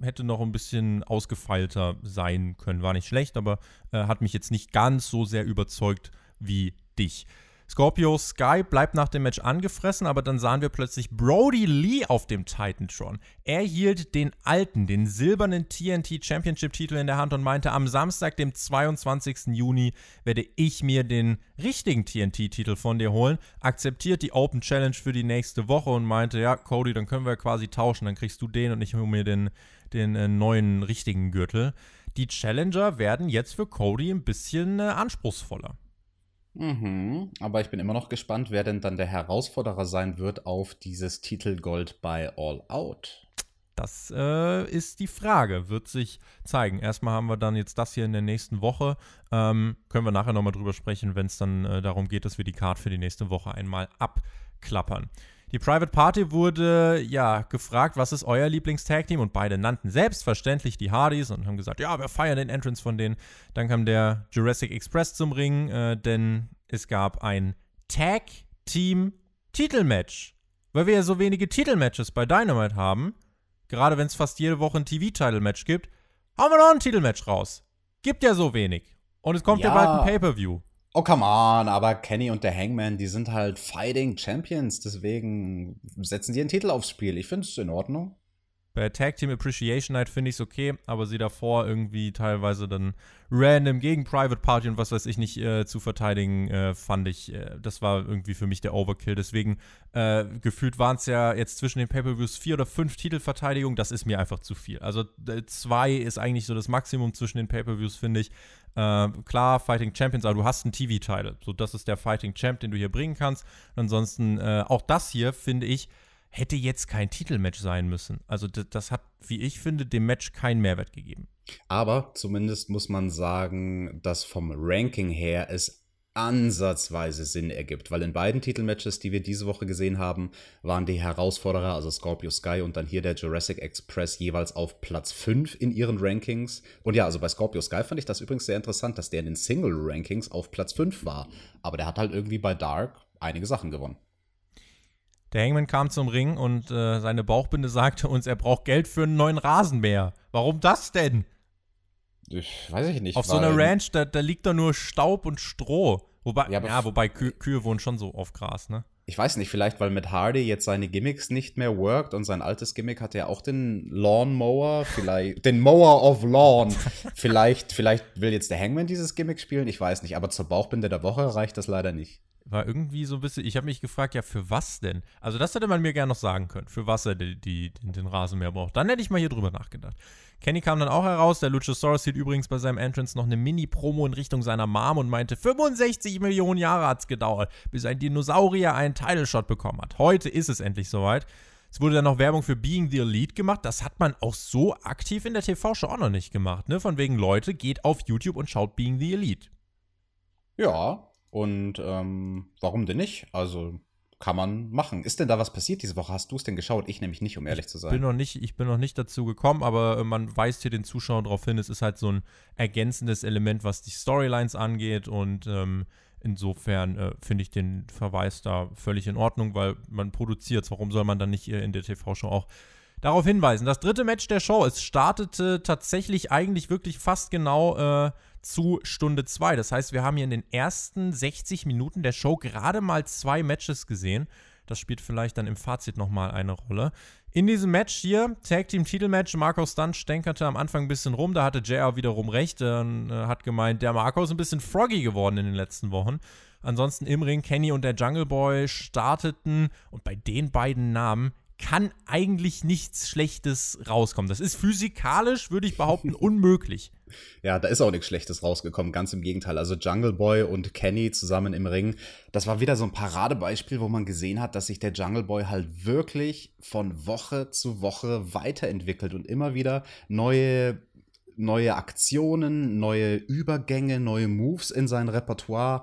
S1: hätte noch ein bisschen ausgefeilter sein können. War nicht schlecht, aber äh, hat mich jetzt nicht ganz so sehr überzeugt wie dich. Scorpio Sky bleibt nach dem Match angefressen, aber dann sahen wir plötzlich Brody Lee auf dem Titantron. Er hielt den alten, den silbernen TNT Championship Titel in der Hand und meinte, am Samstag, dem 22. Juni, werde ich mir den richtigen TNT-Titel von dir holen. Akzeptiert die Open Challenge für die nächste Woche und meinte, ja, Cody, dann können wir quasi tauschen, dann kriegst du den und ich hole mir den, den äh, neuen richtigen Gürtel. Die Challenger werden jetzt für Cody ein bisschen äh, anspruchsvoller.
S2: Mhm, aber ich bin immer noch gespannt, wer denn dann der Herausforderer sein wird auf dieses Titelgold bei All Out.
S1: Das äh, ist die Frage, wird sich zeigen. Erstmal haben wir dann jetzt das hier in der nächsten Woche. Ähm, können wir nachher nochmal drüber sprechen, wenn es dann äh, darum geht, dass wir die Card für die nächste Woche einmal abklappern. Die Private Party wurde ja gefragt, was ist euer Lieblingstag-Team? Und beide nannten selbstverständlich die Hardys und haben gesagt, ja, wir feiern den Entrance von denen. Dann kam der Jurassic Express zum Ring, äh, denn es gab ein Tag-Team-Titelmatch. Weil wir ja so wenige Titelmatches bei Dynamite haben, gerade wenn es fast jede Woche ein TV-Title-Match gibt, haben wir noch ein Titelmatch raus. Gibt ja so wenig. Und es kommt ja, ja bald ein Pay-Per-View.
S2: Oh, come on, aber Kenny und der Hangman, die sind halt Fighting Champions, deswegen setzen die einen Titel aufs Spiel. Ich finde es in Ordnung.
S1: Bei Tag Team Appreciation Night finde ich es okay, aber sie davor irgendwie teilweise dann random gegen Private Party und was weiß ich nicht äh, zu verteidigen, äh, fand ich, äh, das war irgendwie für mich der Overkill. Deswegen äh, gefühlt waren es ja jetzt zwischen den Pay-Per-Views vier oder fünf Titelverteidigungen, das ist mir einfach zu viel. Also zwei ist eigentlich so das Maximum zwischen den Pay-Per-Views, finde ich. Äh, klar, Fighting Champions, aber du hast einen TV-Title. So, das ist der Fighting Champ, den du hier bringen kannst. Ansonsten, äh, auch das hier, finde ich, hätte jetzt kein Titelmatch sein müssen. Also das, das, hat, wie ich finde, dem Match keinen Mehrwert gegeben.
S2: Aber zumindest muss man sagen, dass vom Ranking her es ansatzweise Sinn ergibt, weil in beiden Titelmatches, die wir diese Woche gesehen haben, waren die Herausforderer, also Scorpio Sky und dann hier der Jurassic Express jeweils auf Platz 5 in ihren Rankings. Und ja, also bei Scorpio Sky fand ich das übrigens sehr interessant, dass der in den Single Rankings auf Platz 5 war, aber der hat halt irgendwie bei Dark einige Sachen gewonnen.
S1: Der Hangman kam zum Ring und äh, seine Bauchbinde sagte uns, er braucht Geld für einen neuen Rasenmäher. Warum das denn?
S2: Ich weiß ich nicht.
S1: Auf so einer Ranch, da, da liegt doch nur Staub und Stroh. Wobei, ja, ja wobei Kü Kühe wohnen schon so auf Gras, ne?
S2: Ich weiß nicht, vielleicht weil mit Hardy jetzt seine Gimmicks nicht mehr worked und sein altes Gimmick hat ja auch den Lawnmower, vielleicht den Mower of Lawn. vielleicht, vielleicht will jetzt der Hangman dieses Gimmick spielen, ich weiß nicht, aber zur Bauchbinde der Woche reicht das leider nicht
S1: war irgendwie so ein bisschen, ich habe mich gefragt, ja, für was denn? Also das hätte man mir gerne noch sagen können, für was er die, die, den Rasenmäher braucht. Dann hätte ich mal hier drüber nachgedacht. Kenny kam dann auch heraus, der Luchasaurus hielt übrigens bei seinem Entrance noch eine Mini-Promo in Richtung seiner Mom und meinte, 65 Millionen Jahre hat es gedauert, bis ein Dinosaurier einen Title-Shot bekommen hat. Heute ist es endlich soweit. Es wurde dann noch Werbung für Being the Elite gemacht. Das hat man auch so aktiv in der TV-Show auch noch nicht gemacht. Ne? Von wegen Leute, geht auf YouTube und schaut Being the Elite.
S2: Ja, und ähm, warum denn nicht? Also kann man machen. Ist denn da was passiert diese Woche? Hast du es denn geschaut? Ich nämlich nicht, um ehrlich zu sein.
S1: Bin noch nicht, ich bin noch nicht dazu gekommen, aber äh, man weist hier den Zuschauern darauf hin, es ist halt so ein ergänzendes Element, was die Storylines angeht und ähm, insofern äh, finde ich den Verweis da völlig in Ordnung, weil man produziert Warum soll man dann nicht in der TV-Show auch darauf hinweisen? Das dritte Match der Show, es startete tatsächlich eigentlich wirklich fast genau äh, zu Stunde 2. Das heißt, wir haben hier in den ersten 60 Minuten der Show gerade mal zwei Matches gesehen. Das spielt vielleicht dann im Fazit nochmal eine Rolle. In diesem Match hier, Tag Team Titelmatch, Marco Stunt stänkerte am Anfang ein bisschen rum. Da hatte JR wiederum recht. Er äh, hat gemeint, der Marco ist ein bisschen froggy geworden in den letzten Wochen. Ansonsten im Ring Kenny und der Jungle Boy starteten und bei den beiden Namen kann eigentlich nichts Schlechtes rauskommen. Das ist physikalisch, würde ich behaupten, unmöglich.
S2: Ja, da ist auch nichts Schlechtes rausgekommen, ganz im Gegenteil. Also Jungle Boy und Kenny zusammen im Ring, das war wieder so ein Paradebeispiel, wo man gesehen hat, dass sich der Jungle Boy halt wirklich von Woche zu Woche weiterentwickelt und immer wieder neue neue Aktionen, neue Übergänge, neue Moves in sein Repertoire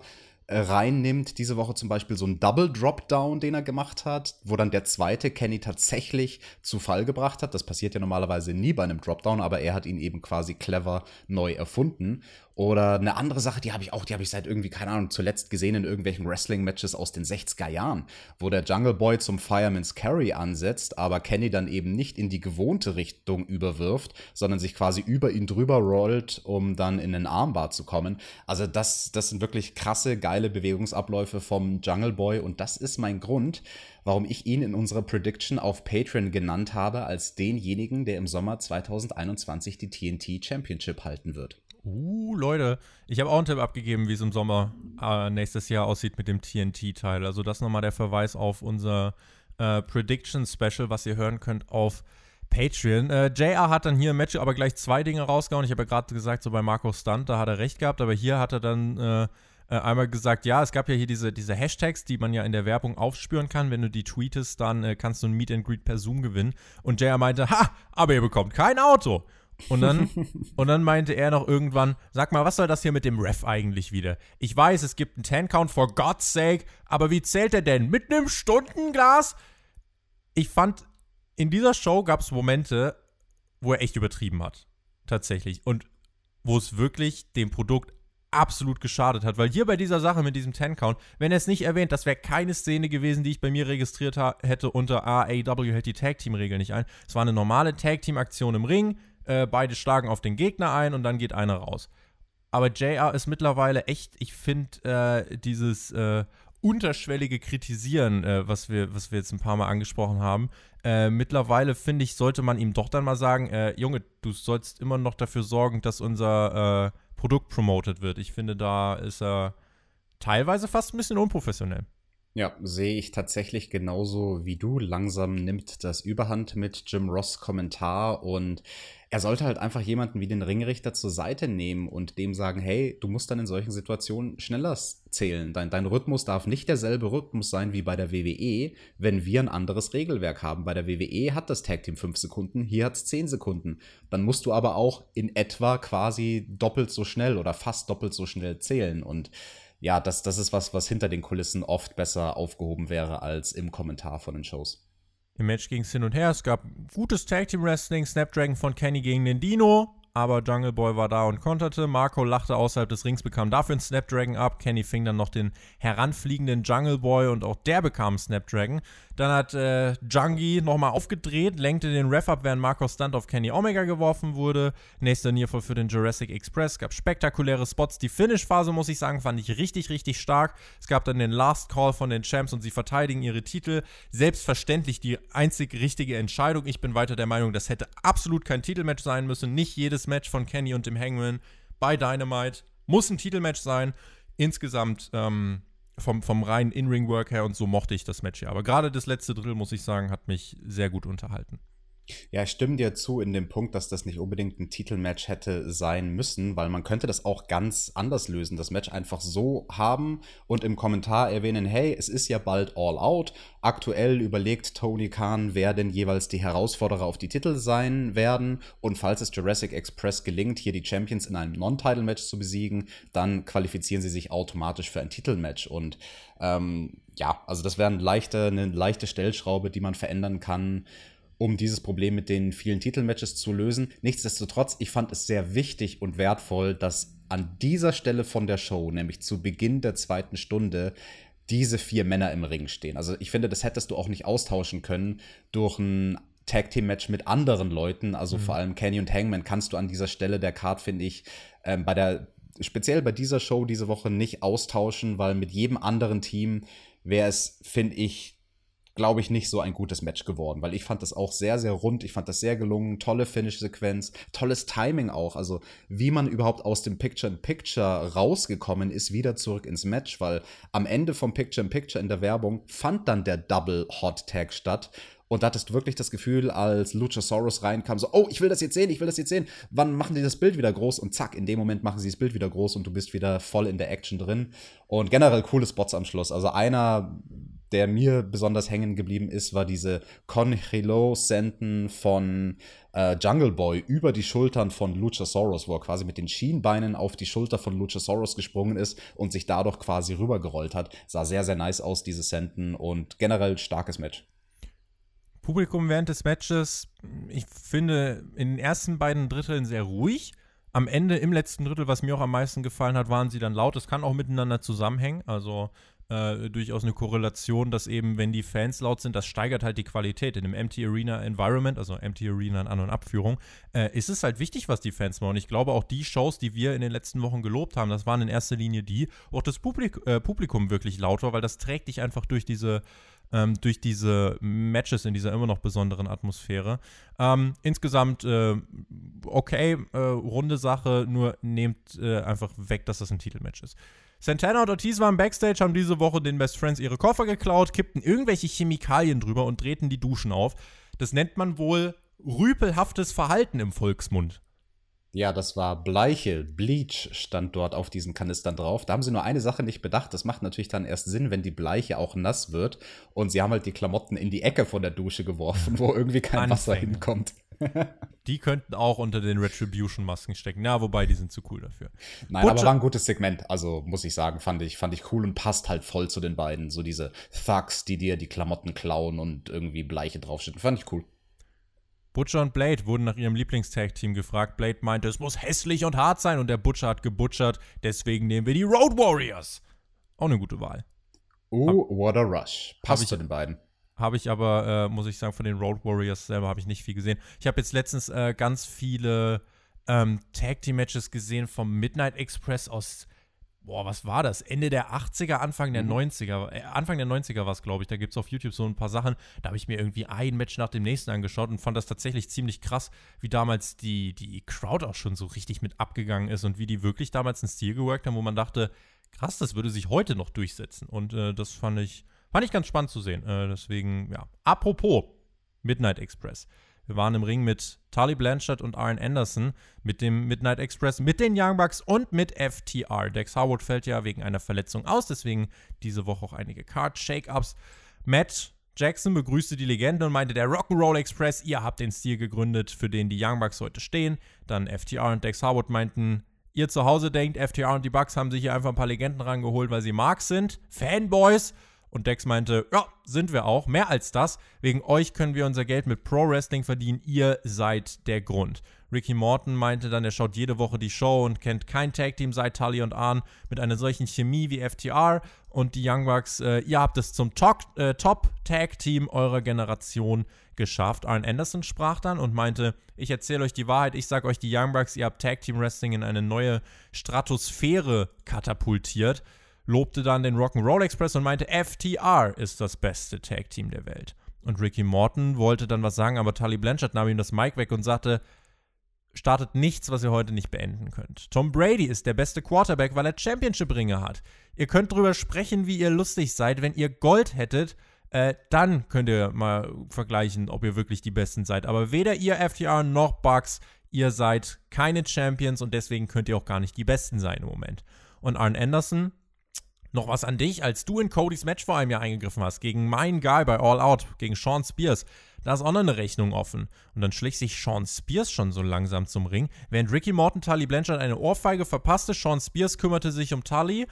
S2: reinnimmt. Diese Woche zum Beispiel so ein Double Dropdown, den er gemacht hat, wo dann der zweite Kenny tatsächlich zu Fall gebracht hat. Das passiert ja normalerweise nie bei einem Dropdown, aber er hat ihn eben quasi clever neu erfunden. Oder eine andere Sache, die habe ich auch, die habe ich seit irgendwie, keine Ahnung, zuletzt gesehen in irgendwelchen Wrestling-Matches aus den 60er Jahren, wo der Jungle Boy zum Fireman's Carry ansetzt, aber Kenny dann eben nicht in die gewohnte Richtung überwirft, sondern sich quasi über ihn drüber rollt, um dann in den Armbar zu kommen. Also das, das sind wirklich krasse, geile Bewegungsabläufe vom Jungle Boy und das ist mein Grund, warum ich ihn in unserer Prediction auf Patreon genannt habe als denjenigen, der im Sommer 2021 die TNT Championship halten wird.
S1: Uh, Leute, ich habe auch einen Tipp abgegeben, wie es im Sommer äh, nächstes Jahr aussieht mit dem TNT-Teil. Also das nochmal der Verweis auf unser äh, Prediction-Special, was ihr hören könnt auf Patreon. Äh, JR hat dann hier im Match aber gleich zwei Dinge rausgehauen. Ich habe ja gerade gesagt, so bei Marco Stunt, da hat er recht gehabt, aber hier hat er dann äh, äh, einmal gesagt, ja, es gab ja hier diese, diese Hashtags, die man ja in der Werbung aufspüren kann. Wenn du die tweetest, dann äh, kannst du ein Meet and Greet per Zoom gewinnen. Und JR meinte, ha, aber ihr bekommt kein Auto. Und dann, und dann meinte er noch irgendwann, sag mal, was soll das hier mit dem Ref eigentlich wieder? Ich weiß, es gibt einen Ten-Count, for God's sake, aber wie zählt er denn? Mit einem Stundenglas? Ich fand, in dieser Show gab es Momente, wo er echt übertrieben hat. Tatsächlich. Und wo es wirklich dem Produkt absolut geschadet hat. Weil hier bei dieser Sache mit diesem Ten-Count, wenn er es nicht erwähnt, das wäre keine Szene gewesen, die ich bei mir registriert hätte unter AAW hält die Tag-Team-Regel nicht ein. Es war eine normale Tag-Team-Aktion im Ring äh, beide schlagen auf den Gegner ein und dann geht einer raus. Aber JR ist mittlerweile echt, ich finde, äh, dieses äh, unterschwellige Kritisieren, äh, was, wir, was wir jetzt ein paar Mal angesprochen haben, äh, mittlerweile finde ich, sollte man ihm doch dann mal sagen, Junge, du sollst immer noch dafür sorgen, dass unser Produkt promoted wird. Ich finde, da ist er teilweise fast ein bisschen unprofessionell.
S2: Ja, sehe ich tatsächlich genauso wie du. Langsam nimmt das Überhand mit Jim Ross Kommentar und er sollte halt einfach jemanden wie den Ringrichter zur Seite nehmen und dem sagen, hey, du musst dann in solchen Situationen schneller zählen. Dein, dein Rhythmus darf nicht derselbe Rhythmus sein wie bei der WWE, wenn wir ein anderes Regelwerk haben. Bei der WWE hat das Tag Team 5 Sekunden, hier hat es 10 Sekunden. Dann musst du aber auch in etwa quasi doppelt so schnell oder fast doppelt so schnell zählen. Und ja, das, das ist was, was hinter den Kulissen oft besser aufgehoben wäre als im Kommentar von den Shows.
S1: Im Match ging es hin und her. Es gab gutes Tag Team Wrestling. Snapdragon von Kenny gegen den Dino aber Jungle Boy war da und konterte. Marco lachte außerhalb des Rings, bekam dafür einen Snapdragon ab. Kenny fing dann noch den heranfliegenden Jungle Boy und auch der bekam einen Snapdragon. Dann hat äh, Jungie nochmal aufgedreht, lenkte den Ref ab, während Marco Stunt auf Kenny Omega geworfen wurde. Nächster Nearfall für den Jurassic Express. Gab spektakuläre Spots. Die Finish-Phase, muss ich sagen, fand ich richtig, richtig stark. Es gab dann den Last Call von den Champs und sie verteidigen ihre Titel. Selbstverständlich die einzig richtige Entscheidung. Ich bin weiter der Meinung, das hätte absolut kein Titelmatch sein müssen. Nicht jedes dieses Match von Kenny und dem Hangman bei Dynamite. Muss ein Titelmatch sein. Insgesamt ähm, vom, vom reinen In-Ring-Work her und so mochte ich das Match ja. Aber gerade das letzte Drill, muss ich sagen, hat mich sehr gut unterhalten.
S2: Ja, ich stimme dir zu in dem Punkt, dass das nicht unbedingt ein Titelmatch hätte sein müssen, weil man könnte das auch ganz anders lösen. Das Match einfach so haben und im Kommentar erwähnen, hey, es ist ja bald All Out. Aktuell überlegt Tony Khan, wer denn jeweils die Herausforderer auf die Titel sein werden. Und falls es Jurassic Express gelingt, hier die Champions in einem Non-Title-Match zu besiegen, dann qualifizieren sie sich automatisch für ein Titelmatch. Und ähm, ja, also das wäre eine eine leichte Stellschraube, die man verändern kann um dieses Problem mit den vielen Titelmatches zu lösen. Nichtsdestotrotz, ich fand es sehr wichtig und wertvoll, dass an dieser Stelle von der Show, nämlich zu Beginn der zweiten Stunde, diese vier Männer im Ring stehen. Also ich finde, das hättest du auch nicht austauschen können durch ein Tag Team Match mit anderen Leuten. Also mhm. vor allem Kenny und Hangman kannst du an dieser Stelle der Card, finde ich, ähm, bei der speziell bei dieser Show diese Woche nicht austauschen, weil mit jedem anderen Team wäre es, finde ich, glaube ich, nicht so ein gutes Match geworden, weil ich fand das auch sehr, sehr rund. Ich fand das sehr gelungen. Tolle Finish-Sequenz, tolles Timing auch. Also, wie man überhaupt aus dem Picture-in-Picture rausgekommen ist, wieder zurück ins Match, weil am Ende vom Picture-in-Picture in der Werbung fand dann der Double Hot Tag statt. Und da hattest du wirklich das Gefühl, als Luchasaurus reinkam, so, oh, ich will das jetzt sehen, ich will das jetzt sehen. Wann machen die das Bild wieder groß? Und zack, in dem Moment machen sie das Bild wieder groß und du bist wieder voll in der Action drin. Und generell coole Spots am Schluss. Also einer der mir besonders hängen geblieben ist, war diese Congelo-Senden von äh, Jungle Boy über die Schultern von Luchasaurus, wo er quasi mit den Schienbeinen auf die Schulter von Luchasaurus gesprungen ist und sich dadurch quasi rübergerollt hat. Sah sehr, sehr nice aus, diese Senden und generell starkes Match.
S1: Publikum während des Matches, ich finde in den ersten beiden Dritteln sehr ruhig. Am Ende, im letzten Drittel, was mir auch am meisten gefallen hat, waren sie dann laut. Es kann auch miteinander zusammenhängen. Also äh, durchaus eine Korrelation, dass eben, wenn die Fans laut sind, das steigert halt die Qualität. In einem Empty Arena Environment, also Empty Arena in An- und Abführung, äh, ist es halt wichtig, was die Fans machen. Und ich glaube, auch die Shows, die wir in den letzten Wochen gelobt haben, das waren in erster Linie die, wo auch das Publik äh, Publikum wirklich laut war, weil das trägt dich einfach durch diese ähm, durch diese Matches in dieser immer noch besonderen Atmosphäre. Ähm, insgesamt äh, okay, äh, runde Sache, nur nehmt äh, einfach weg, dass das ein Titelmatch ist. Santana und Ortiz waren backstage, haben diese Woche den Best Friends ihre Koffer geklaut, kippten irgendwelche Chemikalien drüber und drehten die Duschen auf. Das nennt man wohl rüpelhaftes Verhalten im Volksmund.
S2: Ja, das war Bleiche, Bleach stand dort auf diesen Kanistern drauf. Da haben sie nur eine Sache nicht bedacht. Das macht natürlich dann erst Sinn, wenn die Bleiche auch nass wird. Und sie haben halt die Klamotten in die Ecke von der Dusche geworfen, wo irgendwie kein. Wasser hinkommt.
S1: Die könnten auch unter den Retribution-Masken stecken. Ja, wobei, die sind zu cool dafür.
S2: Nein, Butcher aber war ein gutes Segment. Also, muss ich sagen, fand ich, fand ich cool und passt halt voll zu den beiden. So diese Thugs, die dir die Klamotten klauen und irgendwie Bleiche draufstehen. Fand ich cool.
S1: Butcher und Blade wurden nach ihrem Lieblingstag-Team gefragt. Blade meinte, es muss hässlich und hart sein und der Butcher hat gebutchert. Deswegen nehmen wir die Road Warriors. Auch eine gute Wahl.
S2: Oh, what a rush. Passt zu den beiden.
S1: Habe ich aber, äh, muss ich sagen, von den Road Warriors selber habe ich nicht viel gesehen. Ich habe jetzt letztens äh, ganz viele ähm, Tag-Team-Matches gesehen vom Midnight Express aus boah, was war das? Ende der 80er, Anfang der mhm. 90er. Äh, Anfang der 90er war es, glaube ich. Da gibt es auf YouTube so ein paar Sachen. Da habe ich mir irgendwie ein Match nach dem nächsten angeschaut und fand das tatsächlich ziemlich krass, wie damals die, die Crowd auch schon so richtig mit abgegangen ist und wie die wirklich damals einen Stil geworkt haben, wo man dachte, krass, das würde sich heute noch durchsetzen. Und äh, das fand ich, fand ich ganz spannend zu sehen. Äh, deswegen, ja. Apropos Midnight Express. Wir waren im Ring mit Tully Blanchard und Arn Anderson, mit dem Midnight Express, mit den Young Bucks und mit FTR. Dex Howard fällt ja wegen einer Verletzung aus, deswegen diese Woche auch einige Card-Shake-Ups. Matt Jackson begrüßte die Legende und meinte, der Rock'n'Roll Express, ihr habt den Stil gegründet, für den die Young Bucks heute stehen. Dann FTR und Dex Howard meinten, ihr zu Hause denkt, FTR und die Bucks haben sich hier einfach ein paar Legenden rangeholt, weil sie Marks sind. Fanboys. Und Dex meinte, ja, sind wir auch. Mehr als das. Wegen euch können wir unser Geld mit Pro Wrestling verdienen. Ihr seid der Grund. Ricky Morton meinte dann, er schaut jede Woche die Show und kennt kein Tag-Team seit Tully und Arn mit einer solchen Chemie wie FTR. Und die Young Bucks, äh, ihr habt es zum äh, Top-Tag-Team eurer Generation geschafft. Arn Anderson sprach dann und meinte, ich erzähle euch die Wahrheit, ich sage euch die Young Bucks, ihr habt Tag Team Wrestling in eine neue Stratosphäre katapultiert lobte dann den Rock'n'Roll Express und meinte, FTR ist das beste Tag Team der Welt. Und Ricky Morton wollte dann was sagen, aber Tully Blanchard nahm ihm das Mic weg und sagte, startet nichts, was ihr heute nicht beenden könnt. Tom Brady ist der beste Quarterback, weil er Championship-Ringe hat. Ihr könnt drüber sprechen, wie ihr lustig seid. Wenn ihr Gold hättet, äh, dann könnt ihr mal vergleichen, ob ihr wirklich die Besten seid. Aber weder ihr FTR noch Bucks, ihr seid keine Champions und deswegen könnt ihr auch gar nicht die Besten sein im Moment. Und Arn Anderson noch was an dich, als du in Codys Match vor einem Jahr eingegriffen hast, gegen meinen Guy bei All Out, gegen Sean Spears. Da ist auch noch eine Rechnung offen. Und dann schlich sich Sean Spears schon so langsam zum Ring. Während Ricky Morton Tully Blanchard eine Ohrfeige verpasste, Sean Spears kümmerte sich um Tully,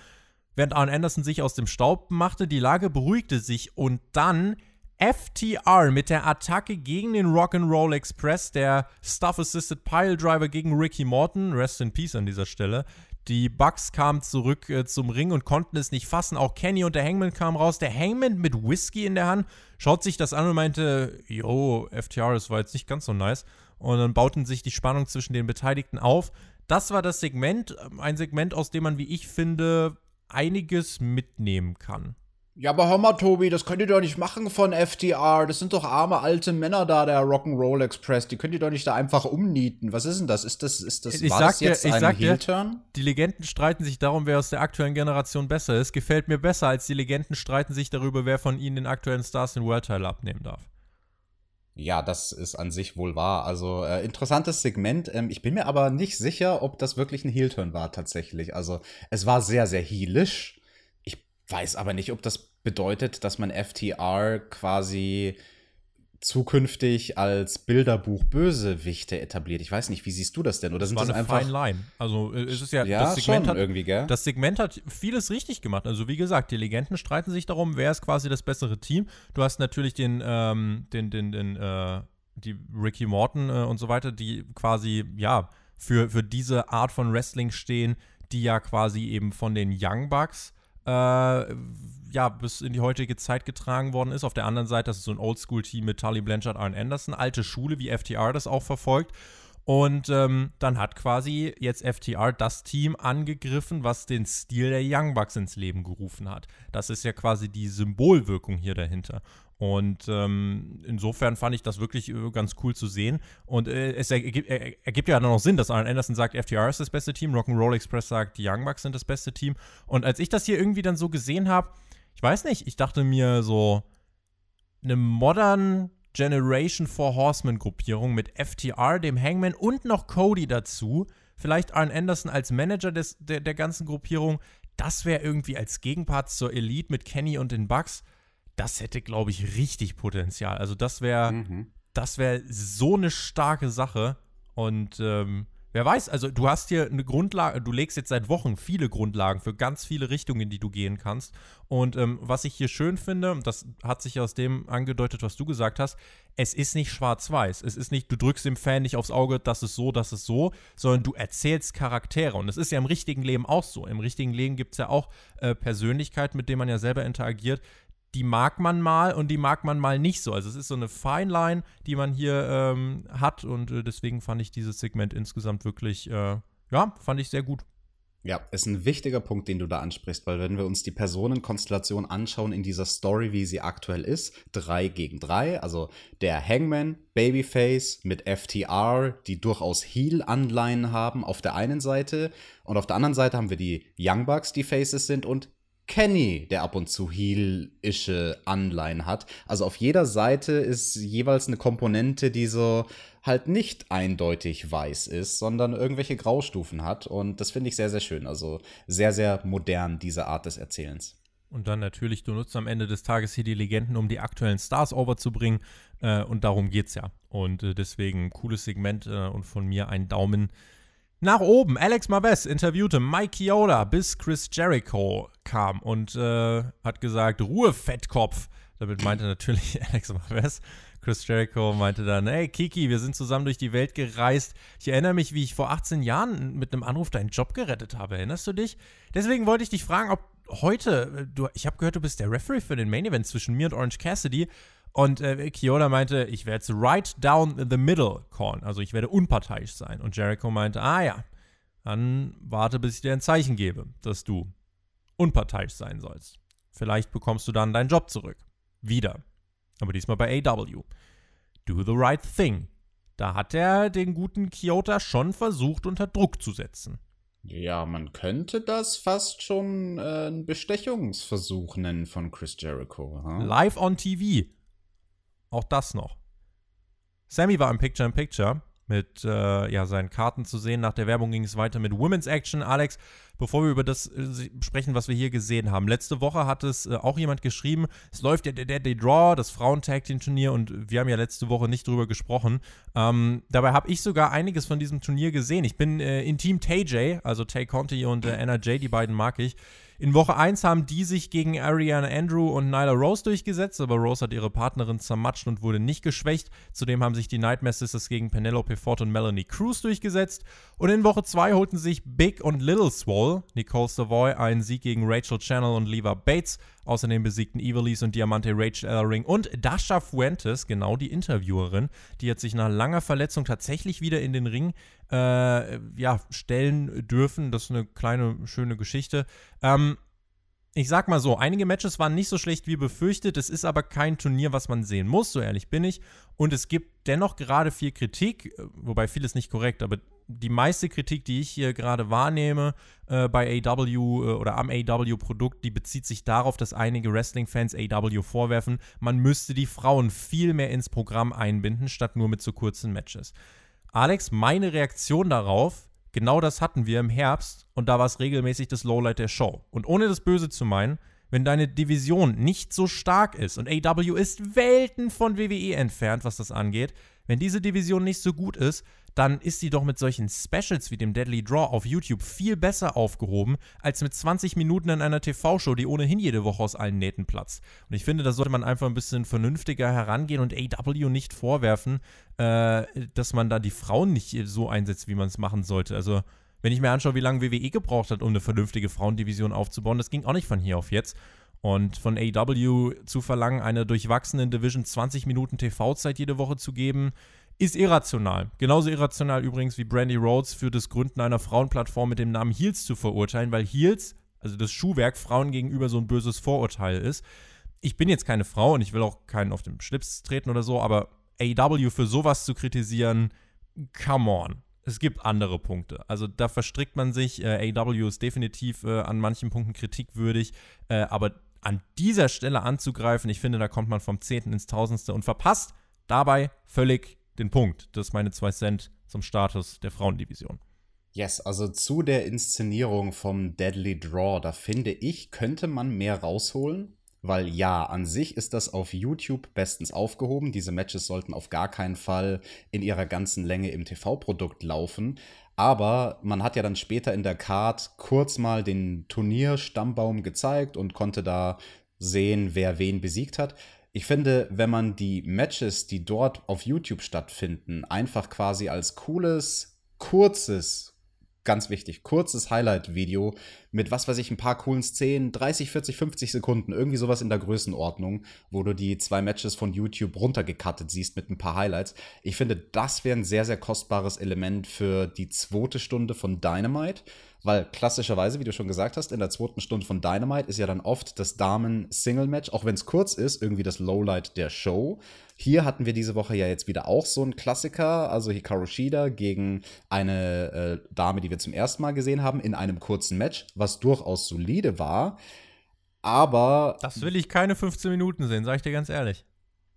S1: während Arn Anderson sich aus dem Staub machte. Die Lage beruhigte sich und dann FTR mit der Attacke gegen den Rock'n'Roll Express, der Stuff-Assisted Pile Driver gegen Ricky Morton, Rest in Peace an dieser Stelle, die Bucks kamen zurück äh, zum Ring und konnten es nicht fassen. Auch Kenny und der Hangman kamen raus. Der Hangman mit Whisky in der Hand schaut sich das an und meinte, yo, FTR, das war jetzt nicht ganz so nice. Und dann bauten sich die Spannung zwischen den Beteiligten auf. Das war das Segment, ähm, ein Segment, aus dem man, wie ich finde, einiges mitnehmen kann.
S2: Ja, aber hör mal, Tobi, das könnt ihr doch nicht machen von FTR. Das sind doch arme alte Männer da, der Rock'n'Roll Express. Die könnt ihr doch nicht da einfach umnieten. Was ist denn das? Ist das, ist das,
S1: ich
S2: war das jetzt
S1: dir, ich
S2: ein Heel-Turn?
S1: Die Legenden streiten sich darum, wer aus der aktuellen Generation besser ist. Gefällt mir besser, als die Legenden streiten sich darüber, wer von ihnen den aktuellen Stars den World Title abnehmen darf.
S2: Ja, das ist an sich wohl wahr. Also äh, interessantes Segment. Ähm, ich bin mir aber nicht sicher, ob das wirklich ein Heel-Turn war tatsächlich. Also es war sehr, sehr heelisch. Ich weiß aber nicht, ob das bedeutet, dass man FTR quasi zukünftig als Bilderbuch Bösewichte etabliert. Ich weiß nicht, wie siehst du das denn? Oder
S1: Das
S2: sind
S1: war
S2: das
S1: eine
S2: einfach
S1: fine line. Also äh, es ist ja,
S2: ja,
S1: das Segment hat
S2: irgendwie, gell?
S1: Das Segment hat vieles richtig gemacht. Also wie gesagt, die Legenden streiten sich darum, wer ist quasi das bessere Team. Du hast natürlich den, ähm, den, den, den, äh, die Ricky Morton äh, und so weiter, die quasi, ja, für, für diese Art von Wrestling stehen, die ja quasi eben von den Young Bucks äh, ja, bis in die heutige Zeit getragen worden ist. Auf der anderen Seite, das ist so ein Oldschool-Team mit Tully Blanchard, Arn Anderson, alte Schule, wie FTR das auch verfolgt. Und ähm, dann hat quasi jetzt FTR das Team angegriffen, was den Stil der Young Bucks ins Leben gerufen hat. Das ist ja quasi die Symbolwirkung hier dahinter. Und ähm, insofern fand ich das wirklich äh, ganz cool zu sehen. Und äh, es ergibt, er, ergibt ja dann noch Sinn, dass Arn Anderson sagt, FTR ist das beste Team, Rock'n'Roll Express sagt, die Young Bucks sind das beste Team. Und als ich das hier irgendwie dann so gesehen habe, ich weiß nicht, ich dachte mir so, eine modern Generation Four Horsemen Gruppierung mit FTR, dem Hangman und noch Cody dazu, vielleicht Arn Anderson als Manager des, der, der ganzen Gruppierung, das wäre irgendwie als Gegenpart zur Elite mit Kenny und den Bucks, das hätte, glaube ich, richtig Potenzial. Also das wäre,
S2: Mhm.
S1: das wäre so eine starke Sache. Und ähm, wer weiß, also du hast hier eine Grundlage, du legst jetzt seit Wochen viele Grundlagen für ganz viele Richtungen, in die du gehen kannst. Und ähm, was ich hier schön finde, das hat sich aus dem angedeutet, was du gesagt hast, es ist nicht schwarz-weiß. Es ist nicht, du drückst dem Fan nicht aufs Auge, das ist so, das ist so, sondern du erzählst Charaktere. Und es ist ja im richtigen Leben auch so. Im richtigen Leben gibt es ja auch äh, Persönlichkeiten, mit denen man ja selber interagiert, die mag man mal und die mag man mal nicht so. Also es ist so eine Fine Line, die man hier ähm, hat und äh, deswegen fand ich dieses Segment insgesamt wirklich, äh, ja, fand ich sehr gut.
S2: Ja, ist ein wichtiger Punkt, den du da ansprichst, weil wenn wir uns die Personenkonstellation anschauen in dieser Story, wie sie aktuell ist, drei gegen drei, also der Hangman, Babyface mit FTR, die durchaus Heel-Anleihen haben auf der einen Seite und auf der anderen Seite haben wir die Young Bucks, die Faces sind und Kenny, der ab und zu heel-ische Anleihen hat. Also auf jeder Seite ist jeweils eine Komponente, die so halt nicht eindeutig weiß ist, sondern irgendwelche Graustufen hat. Und das finde ich sehr, sehr schön. Also sehr, sehr modern, diese Art des Erzählens.
S1: Und dann natürlich, du nutzt am Ende des Tages hier die Legenden, um die aktuellen Stars overzubringen. Äh, und darum geht's ja. Und äh, deswegen cooles Segment äh, und von mir ein Daumen nach oben. Alex Marvez interviewte Mike Chioda, bis Chris Jericho kam und äh, hat gesagt, Ruhe, Fettkopf. Damit meinte natürlich Alex Marvez. Chris Jericho meinte dann, hey Kiki, wir sind zusammen durch die Welt gereist. Ich erinnere mich, wie ich vor 18 Jahren mit einem Anruf deinen Job gerettet habe. Erinnerst du dich? Deswegen wollte ich dich fragen, ob heute, du, ich habe gehört, du bist der Referee für den Main Event zwischen mir und Orange Cassidy. Und äh, Kyoda meinte, ich werde jetzt right down the middle callen. Also ich werde unparteiisch sein. Und Jericho meinte, ah ja, dann warte, bis ich dir ein Zeichen gebe, dass du unparteiisch sein sollst. Vielleicht bekommst du dann deinen Job zurück. Wieder. Aber diesmal bei AW. Do the right thing. Da hat er den guten Kyoto schon versucht, unter Druck zu setzen.
S2: Ja, man könnte das fast schon äh, einen Bestechungsversuch nennen von Chris Jericho. Huh?
S1: Live on TV. Auch das noch. Sammy war im Picture in Picture mit äh, ja, seinen Karten zu sehen. Nach der Werbung ging es weiter mit Women's Action. Alex, bevor wir über das äh, sprechen, was wir hier gesehen haben. Letzte Woche hat es äh, auch jemand geschrieben, es läuft ja der Deadly Draw, das Frauen-Tag-Team-Turnier und wir haben ja letzte Woche nicht drüber gesprochen. Ähm, dabei habe ich sogar einiges von diesem Turnier gesehen. Ich bin äh, in Team TJ, also Tay Conti und äh, NRJ, die beiden mag ich. In Woche 1 haben die sich gegen Ariana Andrew und Nyla Rose durchgesetzt, aber Rose hat ihre Partnerin zermatscht und wurde nicht geschwächt. Zudem haben sich die Nightmare Sisters gegen Penelope Ford und Melanie Cruz durchgesetzt. Und in Woche 2 holten sich Big und Little Swole, Nicole Savoy, einen Sieg gegen Rachel Channel und Leva Bates. Außerdem besiegten Evilise und Diamante Rachel Ellering und Dasha Fuentes, genau die Interviewerin, die hat sich nach langer Verletzung tatsächlich wieder in den Ring äh, ja, stellen dürfen. Das ist eine kleine, schöne Geschichte. Ähm, ich sag mal so, einige Matches waren nicht so schlecht wie befürchtet. Es ist aber kein Turnier, was man sehen muss, so ehrlich bin ich. Und es gibt dennoch gerade viel Kritik, äh, wobei vieles nicht korrekt, aber die meiste Kritik, die ich hier gerade wahrnehme äh, bei AW äh, oder am AW-Produkt, die bezieht sich darauf, dass einige Wrestling-Fans AW vorwerfen, man müsste die Frauen viel mehr ins Programm einbinden, statt nur mit so kurzen Matches. Alex, meine Reaktion darauf Genau das hatten wir im Herbst und da war es regelmäßig das Lowlight der Show. Und ohne das Böse zu meinen, wenn deine Division nicht so stark ist und AW ist Welten von WWE entfernt, was das angeht, wenn diese Division nicht so gut ist, dann ist sie doch mit solchen Specials wie dem Deadly Draw auf YouTube viel besser aufgehoben, als mit 20 Minuten in einer TV-Show, die ohnehin jede Woche aus allen Nähten platzt. Und ich finde, da sollte man einfach ein bisschen vernünftiger herangehen und AW nicht vorwerfen, äh, dass man da die Frauen nicht so einsetzt, wie man es machen sollte. Also, wenn ich mir anschaue, wie lange WWE gebraucht hat, um eine vernünftige Frauendivision aufzubauen, das ging auch nicht von hier auf jetzt. Und von AW zu verlangen, einer durchwachsenen Division 20 Minuten TV-Zeit jede Woche zu geben, ist irrational. Genauso irrational übrigens wie Brandy Rhodes für das Gründen einer Frauenplattform mit dem Namen Heels zu verurteilen, weil Heels, also das Schuhwerk, Frauen gegenüber so ein böses Vorurteil ist. Ich bin jetzt keine Frau und ich will auch keinen auf den Schlips treten oder so, aber AW für sowas zu kritisieren, come on. Es gibt andere Punkte. Also da verstrickt man sich. Äh, AW ist definitiv äh, an manchen Punkten kritikwürdig, äh, aber an dieser Stelle anzugreifen, ich finde, da kommt man vom Zehnten ins Tausendste und verpasst dabei völlig den Punkt. Das ist meine zwei Cent zum Status der Frauendivision.
S2: Yes, also zu der Inszenierung vom Deadly Draw, da finde ich, könnte man mehr rausholen. Weil ja, an sich ist das auf YouTube bestens aufgehoben. Diese Matches sollten auf gar keinen Fall in ihrer ganzen Länge im TV-Produkt laufen. Aber man hat ja dann später in der Card kurz mal den Turnierstammbaum gezeigt und konnte da sehen, wer wen besiegt hat. Ich finde, wenn man die Matches, die dort auf YouTube stattfinden, einfach quasi als cooles, kurzes, ganz wichtig, kurzes Highlight-Video mit was weiß ich, ein paar coolen Szenen, 30, 40, 50 Sekunden, irgendwie sowas in der Größenordnung, wo du die zwei Matches von YouTube runtergecuttet siehst mit ein paar Highlights. Ich finde, das wäre ein sehr, sehr kostbares Element für die zweite Stunde von Dynamite. Weil klassischerweise, wie du schon gesagt hast, in der zweiten Stunde von Dynamite ist ja dann oft das Damen-Single-Match, auch wenn es kurz ist, irgendwie das Lowlight der Show. Hier hatten wir diese Woche ja jetzt wieder auch so einen Klassiker, also Hikaru Shida gegen eine äh, Dame, die wir zum ersten Mal gesehen haben, in einem kurzen Match, was durchaus solide war. Aber.
S1: Das will ich keine 15 Minuten sehen, sag ich dir ganz ehrlich.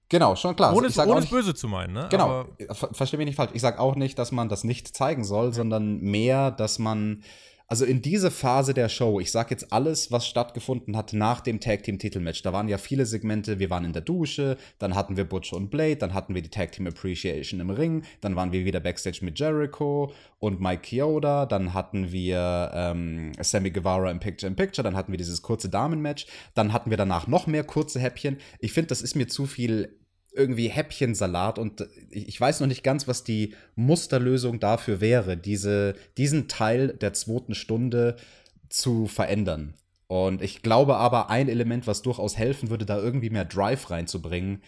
S2: Genau, schon klar.
S1: Ohne, ohne es böse zu meinen, ne?
S2: Genau, ver versteh mich nicht falsch. Ich sag auch nicht, dass man das nicht zeigen soll, sondern mehr, dass man also in diese Phase der Show, ich sag jetzt alles, was stattgefunden hat nach dem Tag Team Titelmatch. Da waren ja viele Segmente. Wir waren in der Dusche, dann hatten wir Butcher und Blade, dann hatten wir die Tag Team Appreciation im Ring, dann waren wir wieder backstage mit Jericho und Mike Chioda, dann hatten wir ähm, Sammy Guevara im Picture in Picture, dann hatten wir dieses kurze Damenmatch, dann hatten wir danach noch mehr kurze Häppchen. Ich finde, das ist mir zu viel irgendwie Häppchensalat und ich weiß noch nicht ganz, was die Musterlösung dafür wäre, diese, diesen Teil der zweiten Stunde zu verändern. Und ich glaube aber, ein Element, was durchaus helfen würde, da irgendwie mehr Drive reinzubringen,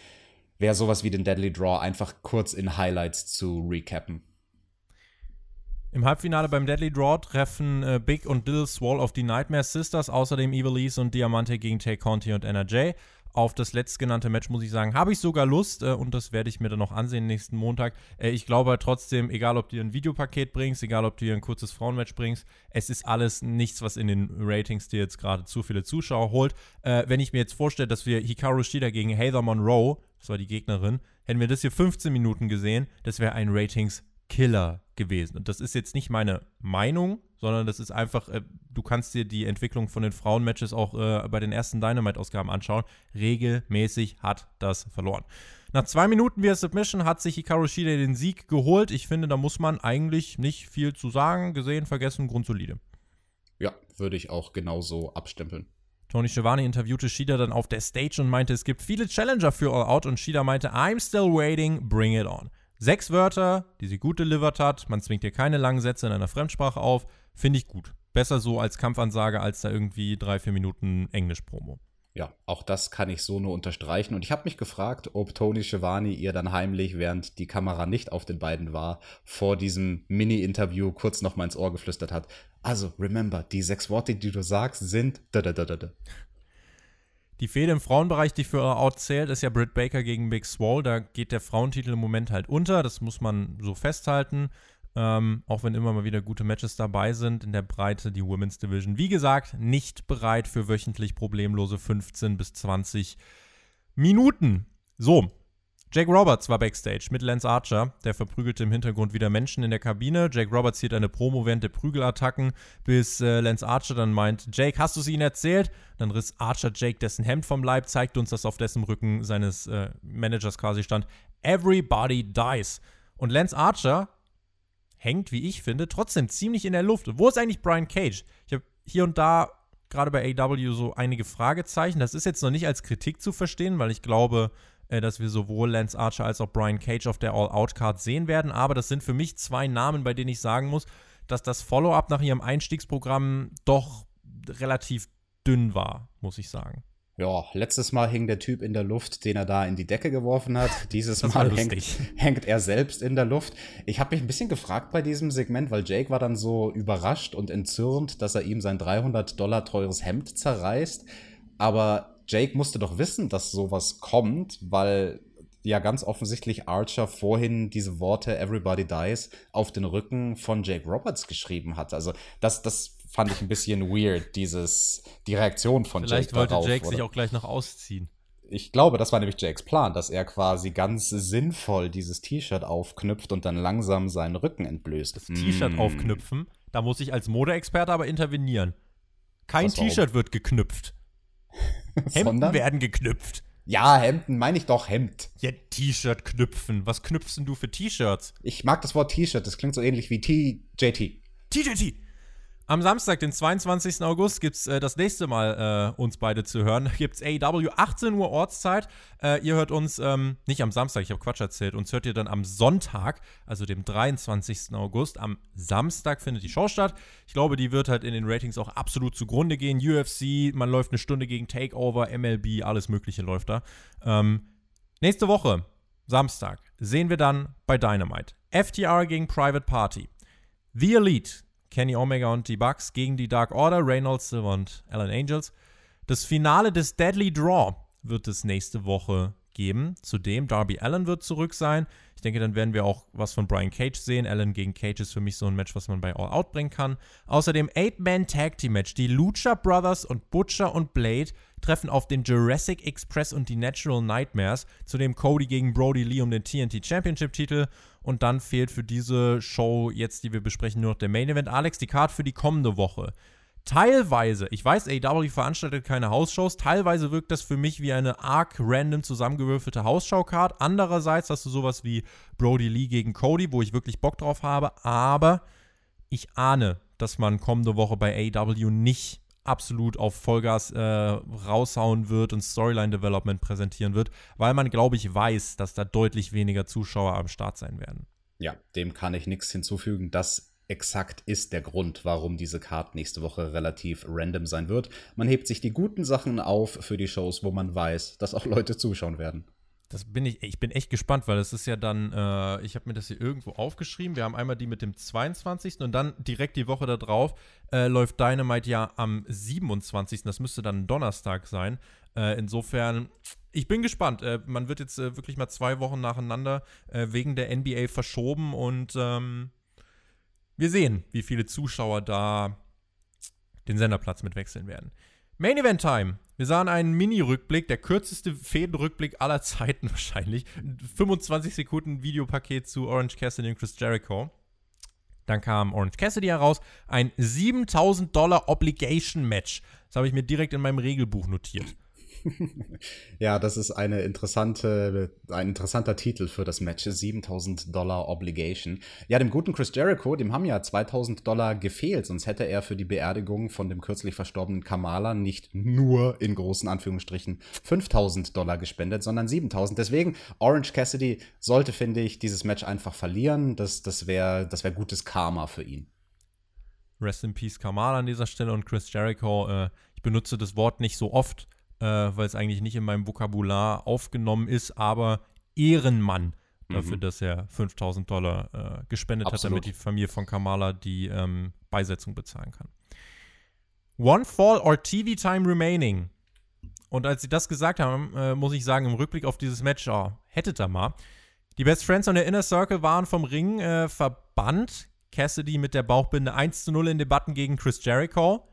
S2: wäre sowas wie den Deadly Draw einfach kurz in Highlights zu recappen.
S1: Im Halbfinale beim Deadly Draw treffen äh, Big und Dill Swall of the Nightmare Sisters, außerdem Evil Ease und Diamante gegen Tay Conti und NRJ auf das letztgenannte Match, muss ich sagen, habe ich sogar Lust äh, und das werde ich mir dann noch ansehen nächsten Montag. Äh, ich glaube halt trotzdem, egal ob du ein Videopaket bringst, egal ob du ein kurzes Frauenmatch bringst, es ist alles nichts, was in den Ratings dir jetzt gerade zu viele Zuschauer holt. Äh, wenn ich mir jetzt vorstelle, dass wir Hikaru Shida gegen Heather Monroe, das war die Gegnerin, hätten wir das hier 15 Minuten gesehen, das wäre ein Ratings-Killer gewesen. Und das ist jetzt nicht meine Meinung, sondern das ist einfach, äh, du kannst dir die Entwicklung von den Frauenmatches auch äh, bei den ersten Dynamite-Ausgaben anschauen. Regelmäßig hat das verloren. Nach zwei Minuten via Submission hat sich Hikaru Shida den Sieg geholt. Ich finde, da muss man eigentlich nicht viel zu sagen. Gesehen, vergessen, grundsolide.
S2: Ja, würde ich auch genauso abstempeln.
S1: Tony Schiavone interviewte Shida dann auf der Stage und meinte, es gibt viele Challenger für All Out und Shida meinte, I'm still waiting, bring it on. Sechs Wörter, die sie gut delivered hat. Man zwingt ihr keine langen Sätze in einer Fremdsprache auf. Finde ich gut. Besser so als Kampfansage als da irgendwie drei, vier Minuten Englisch-Promo.
S2: Ja, auch das kann ich so nur unterstreichen. Und ich habe mich gefragt, ob Tony Schiavone ihr dann heimlich, während die Kamera nicht auf den beiden war, vor diesem Mini-Interview kurz noch mal ins Ohr geflüstert hat. Also, remember, die sechs Worte, die du sagst, sind da da da da.
S1: Die Fehde im Frauenbereich, die für Out zählt, ist ja Britt Baker gegen Big Swole. Da geht der Frauentitel im Moment halt unter. Das muss man so festhalten. Ähm, auch wenn immer mal wieder gute Matches dabei sind in der Breite, die Women's Division. Wie gesagt, nicht bereit für wöchentlich problemlose 15 bis 20 Minuten. So, Jake Roberts war backstage mit Lance Archer. Der verprügelte im Hintergrund wieder Menschen in der Kabine. Jake Roberts hielt eine Promo während der Prügelattacken, bis äh, Lance Archer dann meint: Jake, hast du es ihnen erzählt? Dann riss Archer Jake dessen Hemd vom Leib, zeigte uns, dass auf dessen Rücken seines äh, Managers quasi stand: Everybody dies. Und Lance Archer hängt, wie ich finde, trotzdem ziemlich in der Luft. Wo ist eigentlich Brian Cage? Ich habe hier und da gerade bei AW so einige Fragezeichen. Das ist jetzt noch nicht als Kritik zu verstehen, weil ich glaube, dass wir sowohl Lance Archer als auch Brian Cage auf der All-Out-Card sehen werden. Aber das sind für mich zwei Namen, bei denen ich sagen muss, dass das Follow-up nach ihrem Einstiegsprogramm doch relativ dünn war, muss ich sagen.
S2: Ja, letztes Mal hing der Typ in der Luft, den er da in die Decke geworfen hat. Dieses Mal hängt, hängt, er selbst in der Luft. Ich habe mich ein bisschen gefragt bei diesem Segment, weil Jake war dann so überrascht und entzürnt, dass er ihm sein 300 Dollar teures Hemd zerreißt. Aber Jake musste doch wissen, dass sowas kommt, weil ja ganz offensichtlich Archer vorhin diese Worte Everybody Dies auf den Rücken von Jake Roberts geschrieben hat. Also das, das fand ich ein bisschen weird, dieses, die Reaktion von
S1: Vielleicht
S2: Jake
S1: wollte Jake sich auch gleich noch ausziehen.
S2: Ich glaube, das war nämlich Jakes Plan, dass er quasi ganz sinnvoll dieses T-Shirt aufknüpft und dann langsam seinen Rücken entblößt.
S1: Das T-Shirt mm. aufknüpfen, da muss ich als Modeexperte aber intervenieren. Kein T-Shirt wird geknüpft. Hemden werden geknüpft.
S2: Ja, Hemden meine ich doch Hemd.
S1: Ja, T-Shirt knüpfen. Was knüpfst denn du für T-Shirts?
S2: Ich mag das Wort T-Shirt, das klingt so ähnlich wie TJT.
S1: TJT. Am Samstag, den 22. August, gibt es äh, das nächste Mal äh, uns beide zu hören. Da gibt es AEW 18 Uhr Ortszeit. Äh, ihr hört uns ähm, nicht am Samstag, ich habe Quatsch erzählt. Uns hört ihr dann am Sonntag, also dem 23. August. Am Samstag findet die Show statt. Ich glaube, die wird halt in den Ratings auch absolut zugrunde gehen. UFC, man läuft eine Stunde gegen Takeover, MLB, alles Mögliche läuft da. Ähm, nächste Woche, Samstag, sehen wir dann bei Dynamite. FTR gegen Private Party. The Elite Kenny Omega und die Bucks gegen die Dark Order, Reynolds, Silver und Alan Angels. Das Finale des Deadly Draw wird es nächste Woche geben. Zudem, Darby Allen wird zurück sein. Ich denke, dann werden wir auch was von Brian Cage sehen. Allen gegen Cage ist für mich so ein Match, was man bei All Out bringen kann. Außerdem Eight-Man Tag Team Match. Die Lucha Brothers und Butcher und Blade treffen auf den Jurassic Express und die Natural Nightmares. Zudem Cody gegen Brody Lee um den TNT Championship Titel. Und dann fehlt für diese Show jetzt, die wir besprechen, nur noch der Main Event. Alex, die Card für die kommende Woche. Teilweise, ich weiß, AW veranstaltet keine Hausshows, teilweise wirkt das für mich wie eine arg random zusammengewürfelte Hausschau-Card. Andererseits hast du sowas wie Brody Lee gegen Cody, wo ich wirklich Bock drauf habe, aber ich ahne, dass man kommende Woche bei AW nicht absolut auf Vollgas äh, raushauen wird und Storyline-Development präsentieren wird, weil man, glaube ich, weiß, dass da deutlich weniger Zuschauer am Start sein werden.
S2: Ja, dem kann ich nichts hinzufügen. Das exakt ist der Grund, warum diese Card nächste Woche relativ random sein wird. Man hebt sich die guten Sachen auf für die Shows, wo man weiß, dass auch Leute zuschauen werden.
S1: Das bin ich, ich bin echt gespannt, weil das ist ja dann, äh, ich habe mir das hier irgendwo aufgeschrieben. Wir haben einmal die mit dem 22. und dann direkt die Woche darauf äh, läuft Dynamite ja am 27. Das müsste dann Donnerstag sein. Äh, insofern, ich bin gespannt. Äh, man wird jetzt äh, wirklich mal zwei Wochen nacheinander äh, wegen der NBA verschoben und ähm, wir sehen, wie viele Zuschauer da den Senderplatz mitwechseln werden. Main Event Time. Wir sahen einen Mini-Rückblick, der kürzeste Fädenrückblick aller Zeiten wahrscheinlich. 25 Sekunden Videopaket zu Orange Cassidy und Chris Jericho. Dann kam Orange Cassidy heraus, ein 7000 Dollar Obligation Match. Das habe ich mir direkt in meinem Regelbuch notiert.
S2: Ja, das ist eine interessante, ein interessanter Titel für das Match. 7000 Dollar Obligation. Ja, dem guten Chris Jericho, dem haben ja 2000 Dollar gefehlt, sonst hätte er für die Beerdigung von dem kürzlich verstorbenen Kamala nicht nur in großen Anführungsstrichen 5000 Dollar gespendet, sondern 7000. Deswegen, Orange Cassidy sollte, finde ich, dieses Match einfach verlieren. Das, das wäre das wär gutes Karma für ihn.
S1: Rest in Peace Kamala an dieser Stelle und Chris Jericho. Äh, ich benutze das Wort nicht so oft, äh, weil es eigentlich nicht in meinem Vokabular aufgenommen ist, aber Ehrenmann dafür, mhm. dass er 5000 Dollar äh, gespendet Absolut. hat, damit die Familie von Kamala die ähm, Beisetzung bezahlen kann. One Fall or TV Time Remaining. Und als sie das gesagt haben, äh, muss ich sagen, im Rückblick auf dieses Match, oh, hättet ihr mal. Die Best Friends und der Inner Circle waren vom Ring äh, verbannt. Cassidy mit der Bauchbinde 1 zu 0 in Debatten gegen Chris Jericho.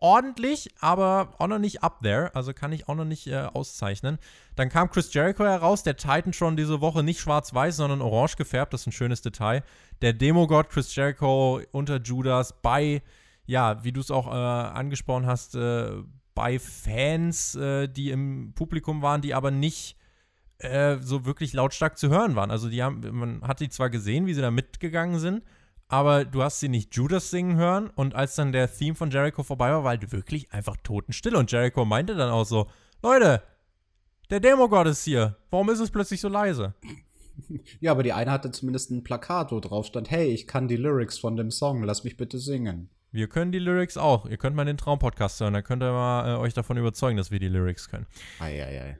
S1: Ordentlich, aber auch noch nicht up there. Also kann ich auch noch nicht äh, auszeichnen. Dann kam Chris Jericho heraus, der Titan schon diese Woche nicht schwarz-weiß, sondern orange gefärbt. Das ist ein schönes Detail. Der Demogod Chris Jericho unter Judas bei ja, wie du es auch äh, angesprochen hast, äh, bei Fans, äh, die im Publikum waren, die aber nicht äh, so wirklich lautstark zu hören waren. Also die haben, man hat die zwar gesehen, wie sie da mitgegangen sind, aber du hast sie nicht Judas singen hören und als dann der Theme von Jericho vorbei war, war halt wirklich einfach totenstill und Jericho meinte dann auch so, Leute, der Demogod ist hier, warum ist es plötzlich so leise?
S2: Ja, aber die eine hatte zumindest ein Plakat, wo drauf stand, hey, ich kann die Lyrics von dem Song, lass mich bitte singen.
S1: Wir können die Lyrics auch. Ihr könnt mal den Traumpodcast hören, dann könnt ihr mal äh, euch davon überzeugen, dass wir die Lyrics können.
S2: Eieiei. Ei, ei.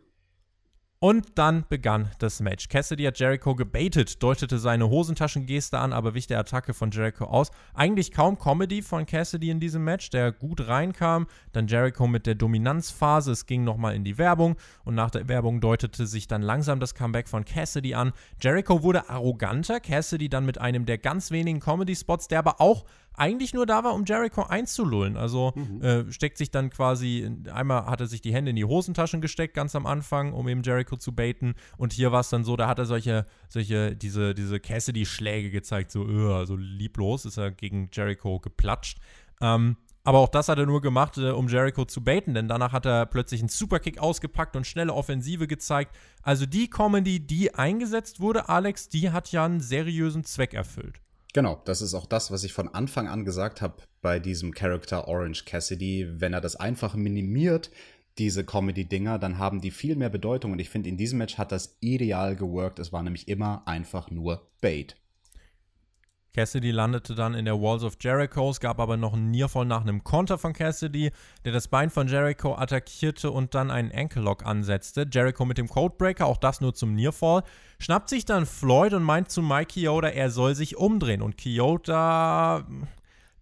S1: Und dann begann das Match. Cassidy hat Jericho gebaitet, deutete seine Hosentaschengeste an, aber wich der Attacke von Jericho aus. Eigentlich kaum Comedy von Cassidy in diesem Match, der gut reinkam. Dann Jericho mit der Dominanzphase. Es ging nochmal in die Werbung und nach der Werbung deutete sich dann langsam das Comeback von Cassidy an. Jericho wurde arroganter, Cassidy dann mit einem der ganz wenigen Comedy-Spots, der aber auch eigentlich nur da war, um Jericho einzulullen. Also mhm. äh, steckt sich dann quasi, einmal hat er sich die Hände in die Hosentaschen gesteckt, ganz am Anfang, um eben Jericho zu baiten. Und hier war es dann so, da hat er solche, solche, diese, diese Cassidy-Schläge gezeigt, so, öh, also lieblos ist er gegen Jericho geplatscht. Ähm, aber auch das hat er nur gemacht, äh, um Jericho zu baiten, denn danach hat er plötzlich einen Superkick ausgepackt und schnelle Offensive gezeigt. Also die Comedy, die eingesetzt wurde, Alex, die hat ja einen seriösen Zweck erfüllt.
S2: Genau, das ist auch das, was ich von Anfang an gesagt habe bei diesem Charakter Orange Cassidy. Wenn er das einfach minimiert, diese Comedy-Dinger, dann haben die viel mehr Bedeutung. Und ich finde, in diesem Match hat das ideal geworkt. Es war nämlich immer einfach nur Bait.
S1: Cassidy landete dann in der Walls of Jericho. Es gab aber noch einen Nearfall nach einem Konter von Cassidy, der das Bein von Jericho attackierte und dann einen Ankle Lock ansetzte. Jericho mit dem Codebreaker, auch das nur zum Nearfall. Schnappt sich dann Floyd und meint zu Mike Chioda, er soll sich umdrehen. Und Chioda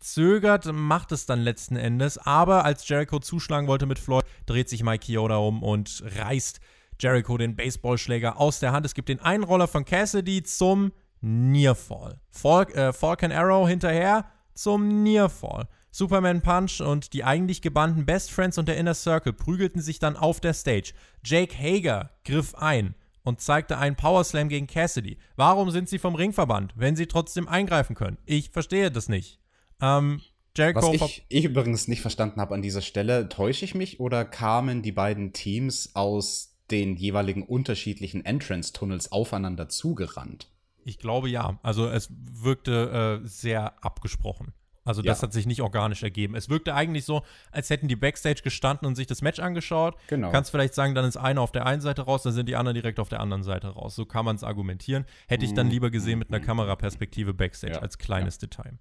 S1: zögert, macht es dann letzten Endes. Aber als Jericho zuschlagen wollte mit Floyd, dreht sich Mike Chioda um und reißt Jericho den Baseballschläger aus der Hand. Es gibt den Einroller von Cassidy zum Nearfall. Fal äh, Falcon Arrow hinterher zum Nearfall. Superman Punch und die eigentlich gebannten Best Friends und der Inner Circle prügelten sich dann auf der Stage. Jake Hager griff ein und zeigte einen Powerslam gegen Cassidy. Warum sind sie vom Ring verbannt, wenn sie trotzdem eingreifen können? Ich verstehe das nicht. Ähm,
S2: Jericho Was ich, ich übrigens nicht verstanden habe an dieser Stelle, täusche ich mich oder kamen die beiden Teams aus den jeweiligen unterschiedlichen Entrance-Tunnels aufeinander zugerannt?
S1: Ich glaube ja. Also es wirkte äh, sehr abgesprochen. Also das ja. hat sich nicht organisch ergeben. Es wirkte eigentlich so, als hätten die Backstage gestanden und sich das Match angeschaut. Genau. Kannst vielleicht sagen, dann ist einer auf der einen Seite raus, dann sind die anderen direkt auf der anderen Seite raus. So kann man es argumentieren. Hätte ich dann mhm. lieber gesehen mit einer Kameraperspektive Backstage ja. als kleines ja. Detail.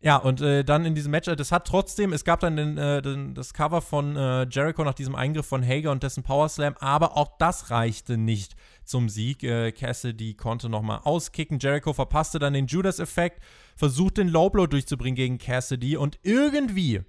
S1: Ja, und äh, dann in diesem Match, äh, das hat trotzdem, es gab dann den, äh, den, das Cover von äh, Jericho nach diesem Eingriff von Hager und dessen Power Slam, aber auch das reichte nicht zum Sieg. Äh, Cassidy konnte nochmal auskicken. Jericho verpasste dann den Judas-Effekt, versucht den Lowblow durchzubringen gegen Cassidy und irgendwie,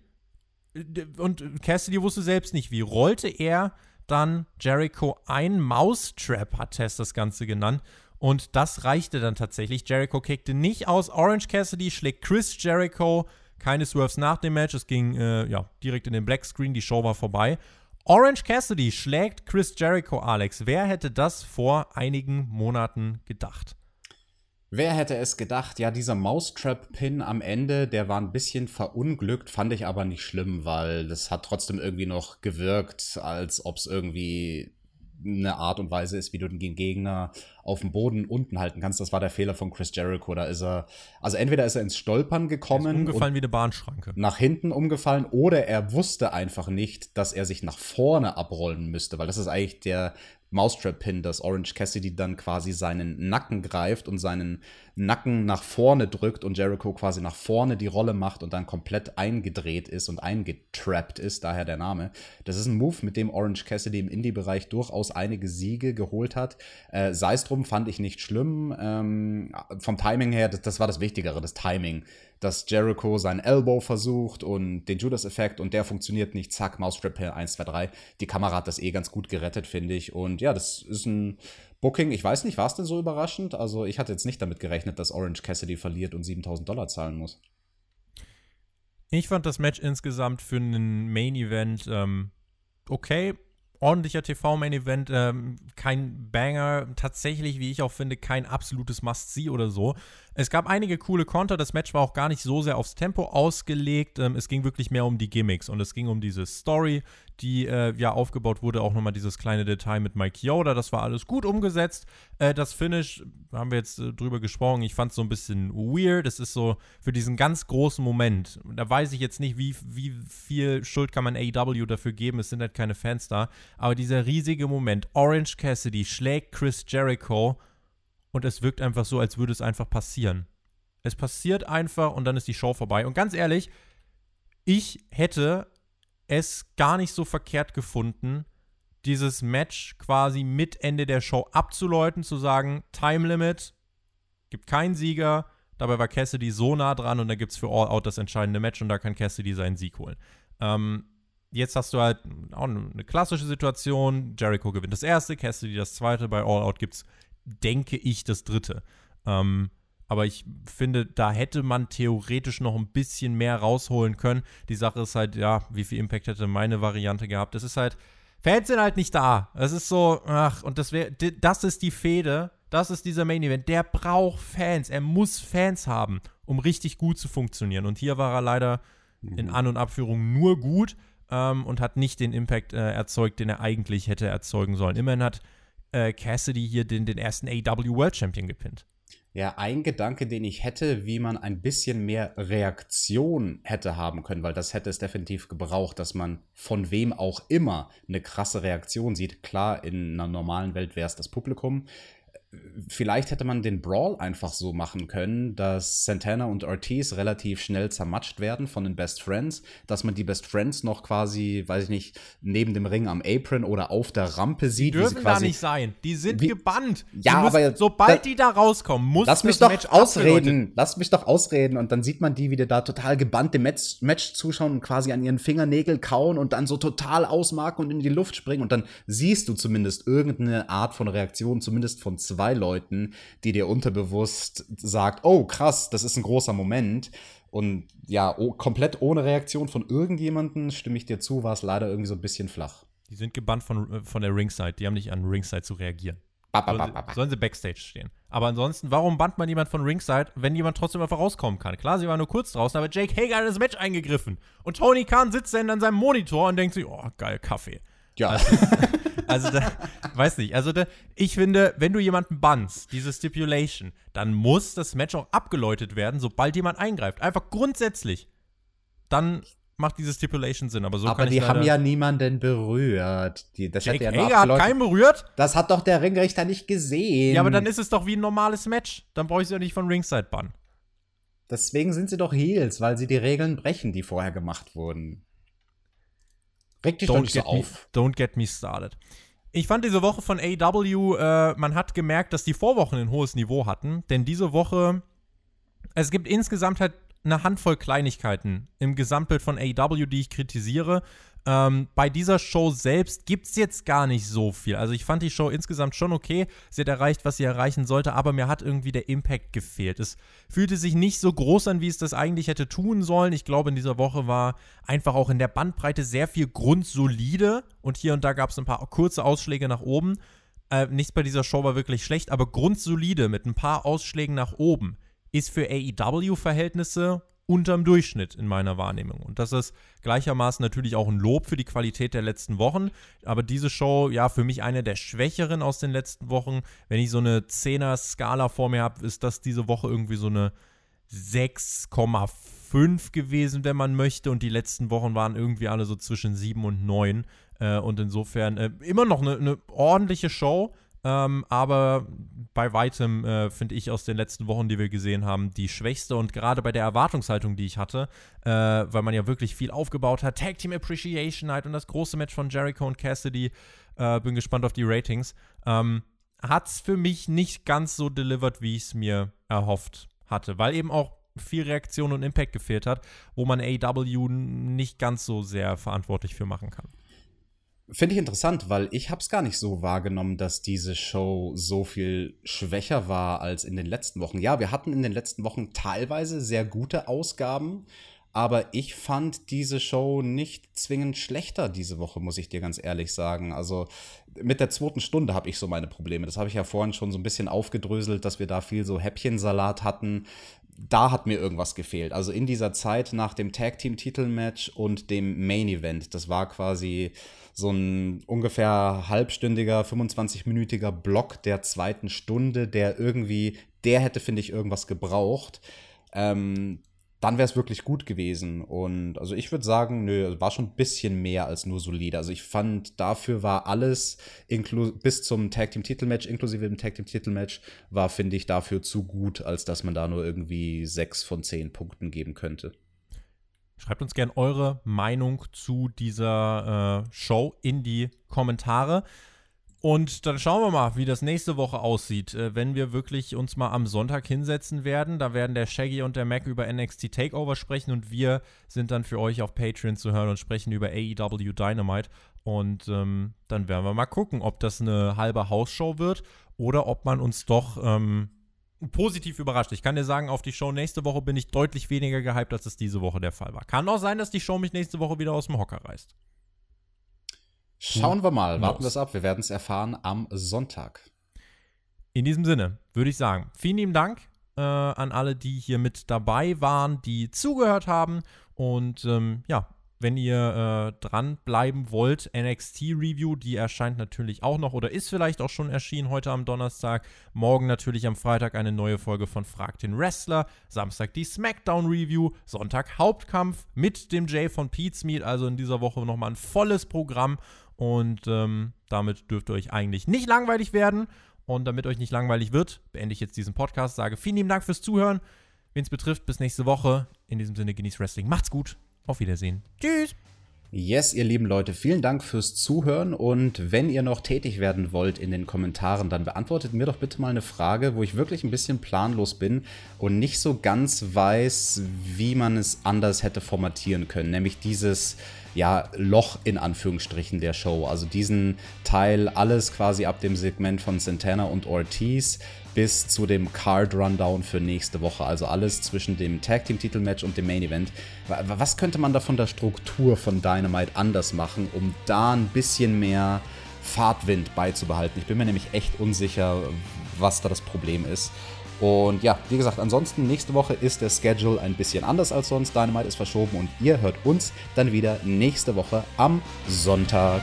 S1: und Cassidy wusste selbst nicht wie, rollte er dann Jericho ein. Mousetrap hat Tess das Ganze genannt. Und das reichte dann tatsächlich. Jericho kickte nicht aus. Orange Cassidy schlägt Chris Jericho. Keine Swerves nach dem Match. Es ging äh, ja, direkt in den Black Screen. Die Show war vorbei. Orange Cassidy schlägt Chris Jericho, Alex. Wer hätte das vor einigen Monaten gedacht?
S2: Wer hätte es gedacht? Ja, dieser Mousetrap-Pin am Ende, der war ein bisschen verunglückt, fand ich aber nicht schlimm, weil das hat trotzdem irgendwie noch gewirkt, als ob es irgendwie eine Art und Weise ist, wie du den Gegner auf dem Boden unten halten kannst. Das war der Fehler von Chris Jericho. Da ist er, also entweder ist er ins Stolpern gekommen.
S1: Umgefallen wie eine Bahnschranke.
S2: Nach hinten umgefallen oder er wusste einfach nicht, dass er sich nach vorne abrollen müsste, weil das ist eigentlich der, Mousetrap-Pin, dass Orange Cassidy dann quasi seinen Nacken greift und seinen Nacken nach vorne drückt und Jericho quasi nach vorne die Rolle macht und dann komplett eingedreht ist und eingetrappt ist, daher der Name. Das ist ein Move, mit dem Orange Cassidy im Indie-Bereich durchaus einige Siege geholt hat. Äh, Sei es drum, fand ich nicht schlimm. Ähm, vom Timing her, das, das war das Wichtigere, das Timing dass Jericho seinen Elbow versucht und den Judas-Effekt und der funktioniert nicht. Zack, Mousetrap 1, 2, 3. Die Kamera hat das eh ganz gut gerettet, finde ich. Und ja, das ist ein Booking. Ich weiß nicht, war es denn so überraschend? Also, ich hatte jetzt nicht damit gerechnet, dass Orange Cassidy verliert und 7000 Dollar zahlen muss.
S1: Ich fand das Match insgesamt für einen Main-Event ähm, okay ordentlicher TV-Main-Event, ähm, kein Banger, tatsächlich, wie ich auch finde, kein absolutes Must-See oder so. Es gab einige coole Konter, das Match war auch gar nicht so sehr aufs Tempo ausgelegt. Ähm, es ging wirklich mehr um die Gimmicks und es ging um diese Story, die äh, ja aufgebaut wurde. Auch nochmal dieses kleine Detail mit Mike Yoda, das war alles gut umgesetzt. Äh, das Finish, haben wir jetzt äh, drüber gesprochen, ich fand es so ein bisschen weird. Es ist so für diesen ganz großen Moment. Da weiß ich jetzt nicht, wie, wie viel Schuld kann man AEW dafür geben. Es sind halt keine Fans da. Aber dieser riesige Moment, Orange Cassidy schlägt Chris Jericho und es wirkt einfach so, als würde es einfach passieren. Es passiert einfach und dann ist die Show vorbei. Und ganz ehrlich, ich hätte es gar nicht so verkehrt gefunden, dieses Match quasi mit Ende der Show abzuläuten, zu sagen, Time Limit, gibt keinen Sieger. Dabei war Cassidy so nah dran und da gibt es für All Out das entscheidende Match und da kann Cassidy seinen Sieg holen. Ähm, jetzt hast du halt auch eine klassische Situation. Jericho gewinnt das erste, Cassidy das zweite. Bei All Out gibt es, denke ich, das dritte. Ähm, aber ich finde, da hätte man theoretisch noch ein bisschen mehr rausholen können. Die Sache ist halt, ja, wie viel Impact hätte meine Variante gehabt? Das ist halt, Fans sind halt nicht da. Es ist so, ach, und das wäre, das ist die Fehde, das ist dieser Main Event. Der braucht Fans. Er muss Fans haben, um richtig gut zu funktionieren. Und hier war er leider in mhm. An- und Abführung nur gut ähm, und hat nicht den Impact äh, erzeugt, den er eigentlich hätte erzeugen sollen. Immerhin hat äh, Cassidy hier den, den ersten AW World Champion gepinnt.
S2: Ja, ein Gedanke, den ich hätte, wie man ein bisschen mehr Reaktion hätte haben können, weil das hätte es definitiv gebraucht, dass man von wem auch immer eine krasse Reaktion sieht. Klar, in einer normalen Welt wäre es das Publikum vielleicht hätte man den Brawl einfach so machen können, dass Santana und Ortiz relativ schnell zermatscht werden von den Best Friends, dass man die Best Friends noch quasi, weiß ich nicht, neben dem Ring am Apron oder auf der Rampe sieht.
S1: Die dürfen da nicht sein. Die sind wie, gebannt.
S2: Ja, müssen, aber
S1: sobald da, die da rauskommen, muss
S2: lass mich doch Match ausreden. Lass mich doch ausreden und dann sieht man die wieder da total gebannt dem Match, Match zuschauen und quasi an ihren Fingernägel kauen und dann so total ausmarken und in die Luft springen und dann siehst du zumindest irgendeine Art von Reaktion, zumindest von zwei zwei Leuten, die dir unterbewusst sagt, oh krass, das ist ein großer Moment. Und ja, oh, komplett ohne Reaktion von irgendjemandem, stimme ich dir zu, war es leider irgendwie so ein bisschen flach.
S1: Die sind gebannt von, äh, von der Ringside, die haben nicht an Ringside zu reagieren. Ba, ba, ba, sollen, sollen sie Backstage stehen. Aber ansonsten, warum bannt man jemand von Ringside, wenn jemand trotzdem einfach rauskommen kann? Klar, sie war nur kurz draußen, aber Jake Hager hat das Match eingegriffen. Und Tony Khan sitzt dann an seinem Monitor und denkt sich, oh, geil, Kaffee.
S2: Ja.
S1: Also, also da, weiß nicht. Also da, ich finde, wenn du jemanden bannst, diese Stipulation, dann muss das Match auch abgeläutet werden, sobald jemand eingreift. Einfach grundsätzlich. Dann macht diese Stipulation Sinn. Aber so
S2: aber
S1: kann
S2: die haben ja niemanden berührt. Die, das
S1: Jake
S2: ja
S1: Hager hat keinen berührt?
S2: Das hat doch der Ringrichter nicht gesehen.
S1: Ja, aber dann ist es doch wie ein normales Match. Dann brauche ich sie ja nicht von Ringside bannen.
S2: Deswegen sind sie doch Heels, weil sie die Regeln brechen, die vorher gemacht wurden.
S1: Reg dich don't doch nicht so auf. Me, don't get me started. Ich fand diese Woche von AW, äh, man hat gemerkt, dass die Vorwochen ein hohes Niveau hatten, denn diese Woche, es gibt insgesamt halt eine Handvoll Kleinigkeiten im Gesamtbild von AW, die ich kritisiere. Ähm, bei dieser Show selbst gibt es jetzt gar nicht so viel. Also ich fand die Show insgesamt schon okay. Sie hat erreicht, was sie erreichen sollte, aber mir hat irgendwie der Impact gefehlt. Es fühlte sich nicht so groß an, wie es das eigentlich hätte tun sollen. Ich glaube, in dieser Woche war einfach auch in der Bandbreite sehr viel grundsolide und hier und da gab es ein paar kurze Ausschläge nach oben. Äh, nichts bei dieser Show war wirklich schlecht, aber grundsolide mit ein paar Ausschlägen nach oben ist für AEW-Verhältnisse unterm Durchschnitt in meiner Wahrnehmung. Und das ist gleichermaßen natürlich auch ein Lob für die Qualität der letzten Wochen. Aber diese Show, ja, für mich eine der schwächeren aus den letzten Wochen. Wenn ich so eine 10er-Skala vor mir habe, ist das diese Woche irgendwie so eine 6,5 gewesen, wenn man möchte. Und die letzten Wochen waren irgendwie alle so zwischen 7 und 9. Äh, und insofern äh, immer noch eine, eine ordentliche Show. Ähm, aber bei weitem äh, finde ich aus den letzten Wochen, die wir gesehen haben, die schwächste und gerade bei der Erwartungshaltung, die ich hatte, äh, weil man ja wirklich viel aufgebaut hat, Tag Team Appreciation Night und das große Match von Jericho und Cassidy, äh, bin gespannt auf die Ratings, ähm, hat es für mich nicht ganz so delivered, wie ich es mir erhofft hatte, weil eben auch viel Reaktion und Impact gefehlt hat, wo man AW nicht ganz so sehr verantwortlich für machen kann.
S2: Finde ich interessant, weil ich habe es gar nicht so wahrgenommen, dass diese Show so viel schwächer war als in den letzten Wochen. Ja, wir hatten in den letzten Wochen teilweise sehr gute Ausgaben, aber ich fand diese Show nicht zwingend schlechter diese Woche, muss ich dir ganz ehrlich sagen. Also mit der zweiten Stunde habe ich so meine Probleme. Das habe ich ja vorhin schon so ein bisschen aufgedröselt, dass wir da viel so Häppchensalat hatten da hat mir irgendwas gefehlt. Also in dieser Zeit nach dem Tag Team Titelmatch und dem Main Event, das war quasi so ein ungefähr halbstündiger, 25-minütiger Block der zweiten Stunde, der irgendwie, der hätte, finde ich, irgendwas gebraucht. Ähm, dann wäre es wirklich gut gewesen. Und also ich würde sagen, nö, war schon ein bisschen mehr als nur solide. Also ich fand, dafür war alles bis zum Tag Team Titelmatch, inklusive dem Tag Team Titelmatch, war, finde ich, dafür zu gut, als dass man da nur irgendwie sechs von zehn Punkten geben könnte.
S1: Schreibt uns gerne eure Meinung zu dieser äh, Show in die Kommentare. Und dann schauen wir mal, wie das nächste Woche aussieht, äh, wenn wir wirklich uns mal am Sonntag hinsetzen werden. Da werden der Shaggy und der Mac über NXT Takeover sprechen und wir sind dann für euch auf Patreon zu hören und sprechen über AEW Dynamite. Und ähm, dann werden wir mal gucken, ob das eine halbe Hausshow wird oder ob man uns doch ähm, positiv überrascht. Ich kann dir sagen, auf die Show nächste Woche bin ich deutlich weniger gehypt, als es diese Woche der Fall war. Kann auch sein, dass die Show mich nächste Woche wieder aus dem Hocker reißt.
S2: Schauen wir mal, warten wir es ab. Wir werden es erfahren am Sonntag.
S1: In diesem Sinne würde ich sagen, vielen lieben Dank äh, an alle, die hier mit dabei waren, die zugehört haben. Und ähm, ja, wenn ihr äh, dranbleiben wollt, NXT Review, die erscheint natürlich auch noch oder ist vielleicht auch schon erschienen heute am Donnerstag. Morgen natürlich am Freitag eine neue Folge von Frag den Wrestler. Samstag die SmackDown Review. Sonntag Hauptkampf mit dem Jay von Pete's Meet. Also in dieser Woche nochmal ein volles Programm. Und ähm, damit dürfte euch eigentlich nicht langweilig werden. Und damit euch nicht langweilig wird, beende ich jetzt diesen Podcast. Sage vielen lieben Dank fürs Zuhören. Wen es betrifft, bis nächste Woche. In diesem Sinne, genießt Wrestling. Macht's gut. Auf Wiedersehen. Tschüss.
S2: Yes, ihr lieben Leute, vielen Dank fürs Zuhören und wenn ihr noch tätig werden wollt in den Kommentaren, dann beantwortet mir doch bitte mal eine Frage, wo ich wirklich ein bisschen planlos bin und nicht so ganz weiß, wie man es anders hätte formatieren können, nämlich dieses ja, Loch in Anführungsstrichen der Show. Also diesen Teil, alles quasi ab dem Segment von Santana und Ortiz bis zu dem Card Rundown für nächste Woche. Also alles zwischen dem Tag Team Titelmatch und dem Main Event. Was könnte man da von der Struktur von Dynamite anders machen, um da ein bisschen mehr Fahrtwind beizubehalten? Ich bin mir nämlich echt unsicher, was da das Problem ist. Und ja, wie gesagt, ansonsten nächste Woche ist der Schedule ein bisschen anders als sonst. Dynamite ist verschoben und ihr hört uns dann wieder nächste Woche am Sonntag.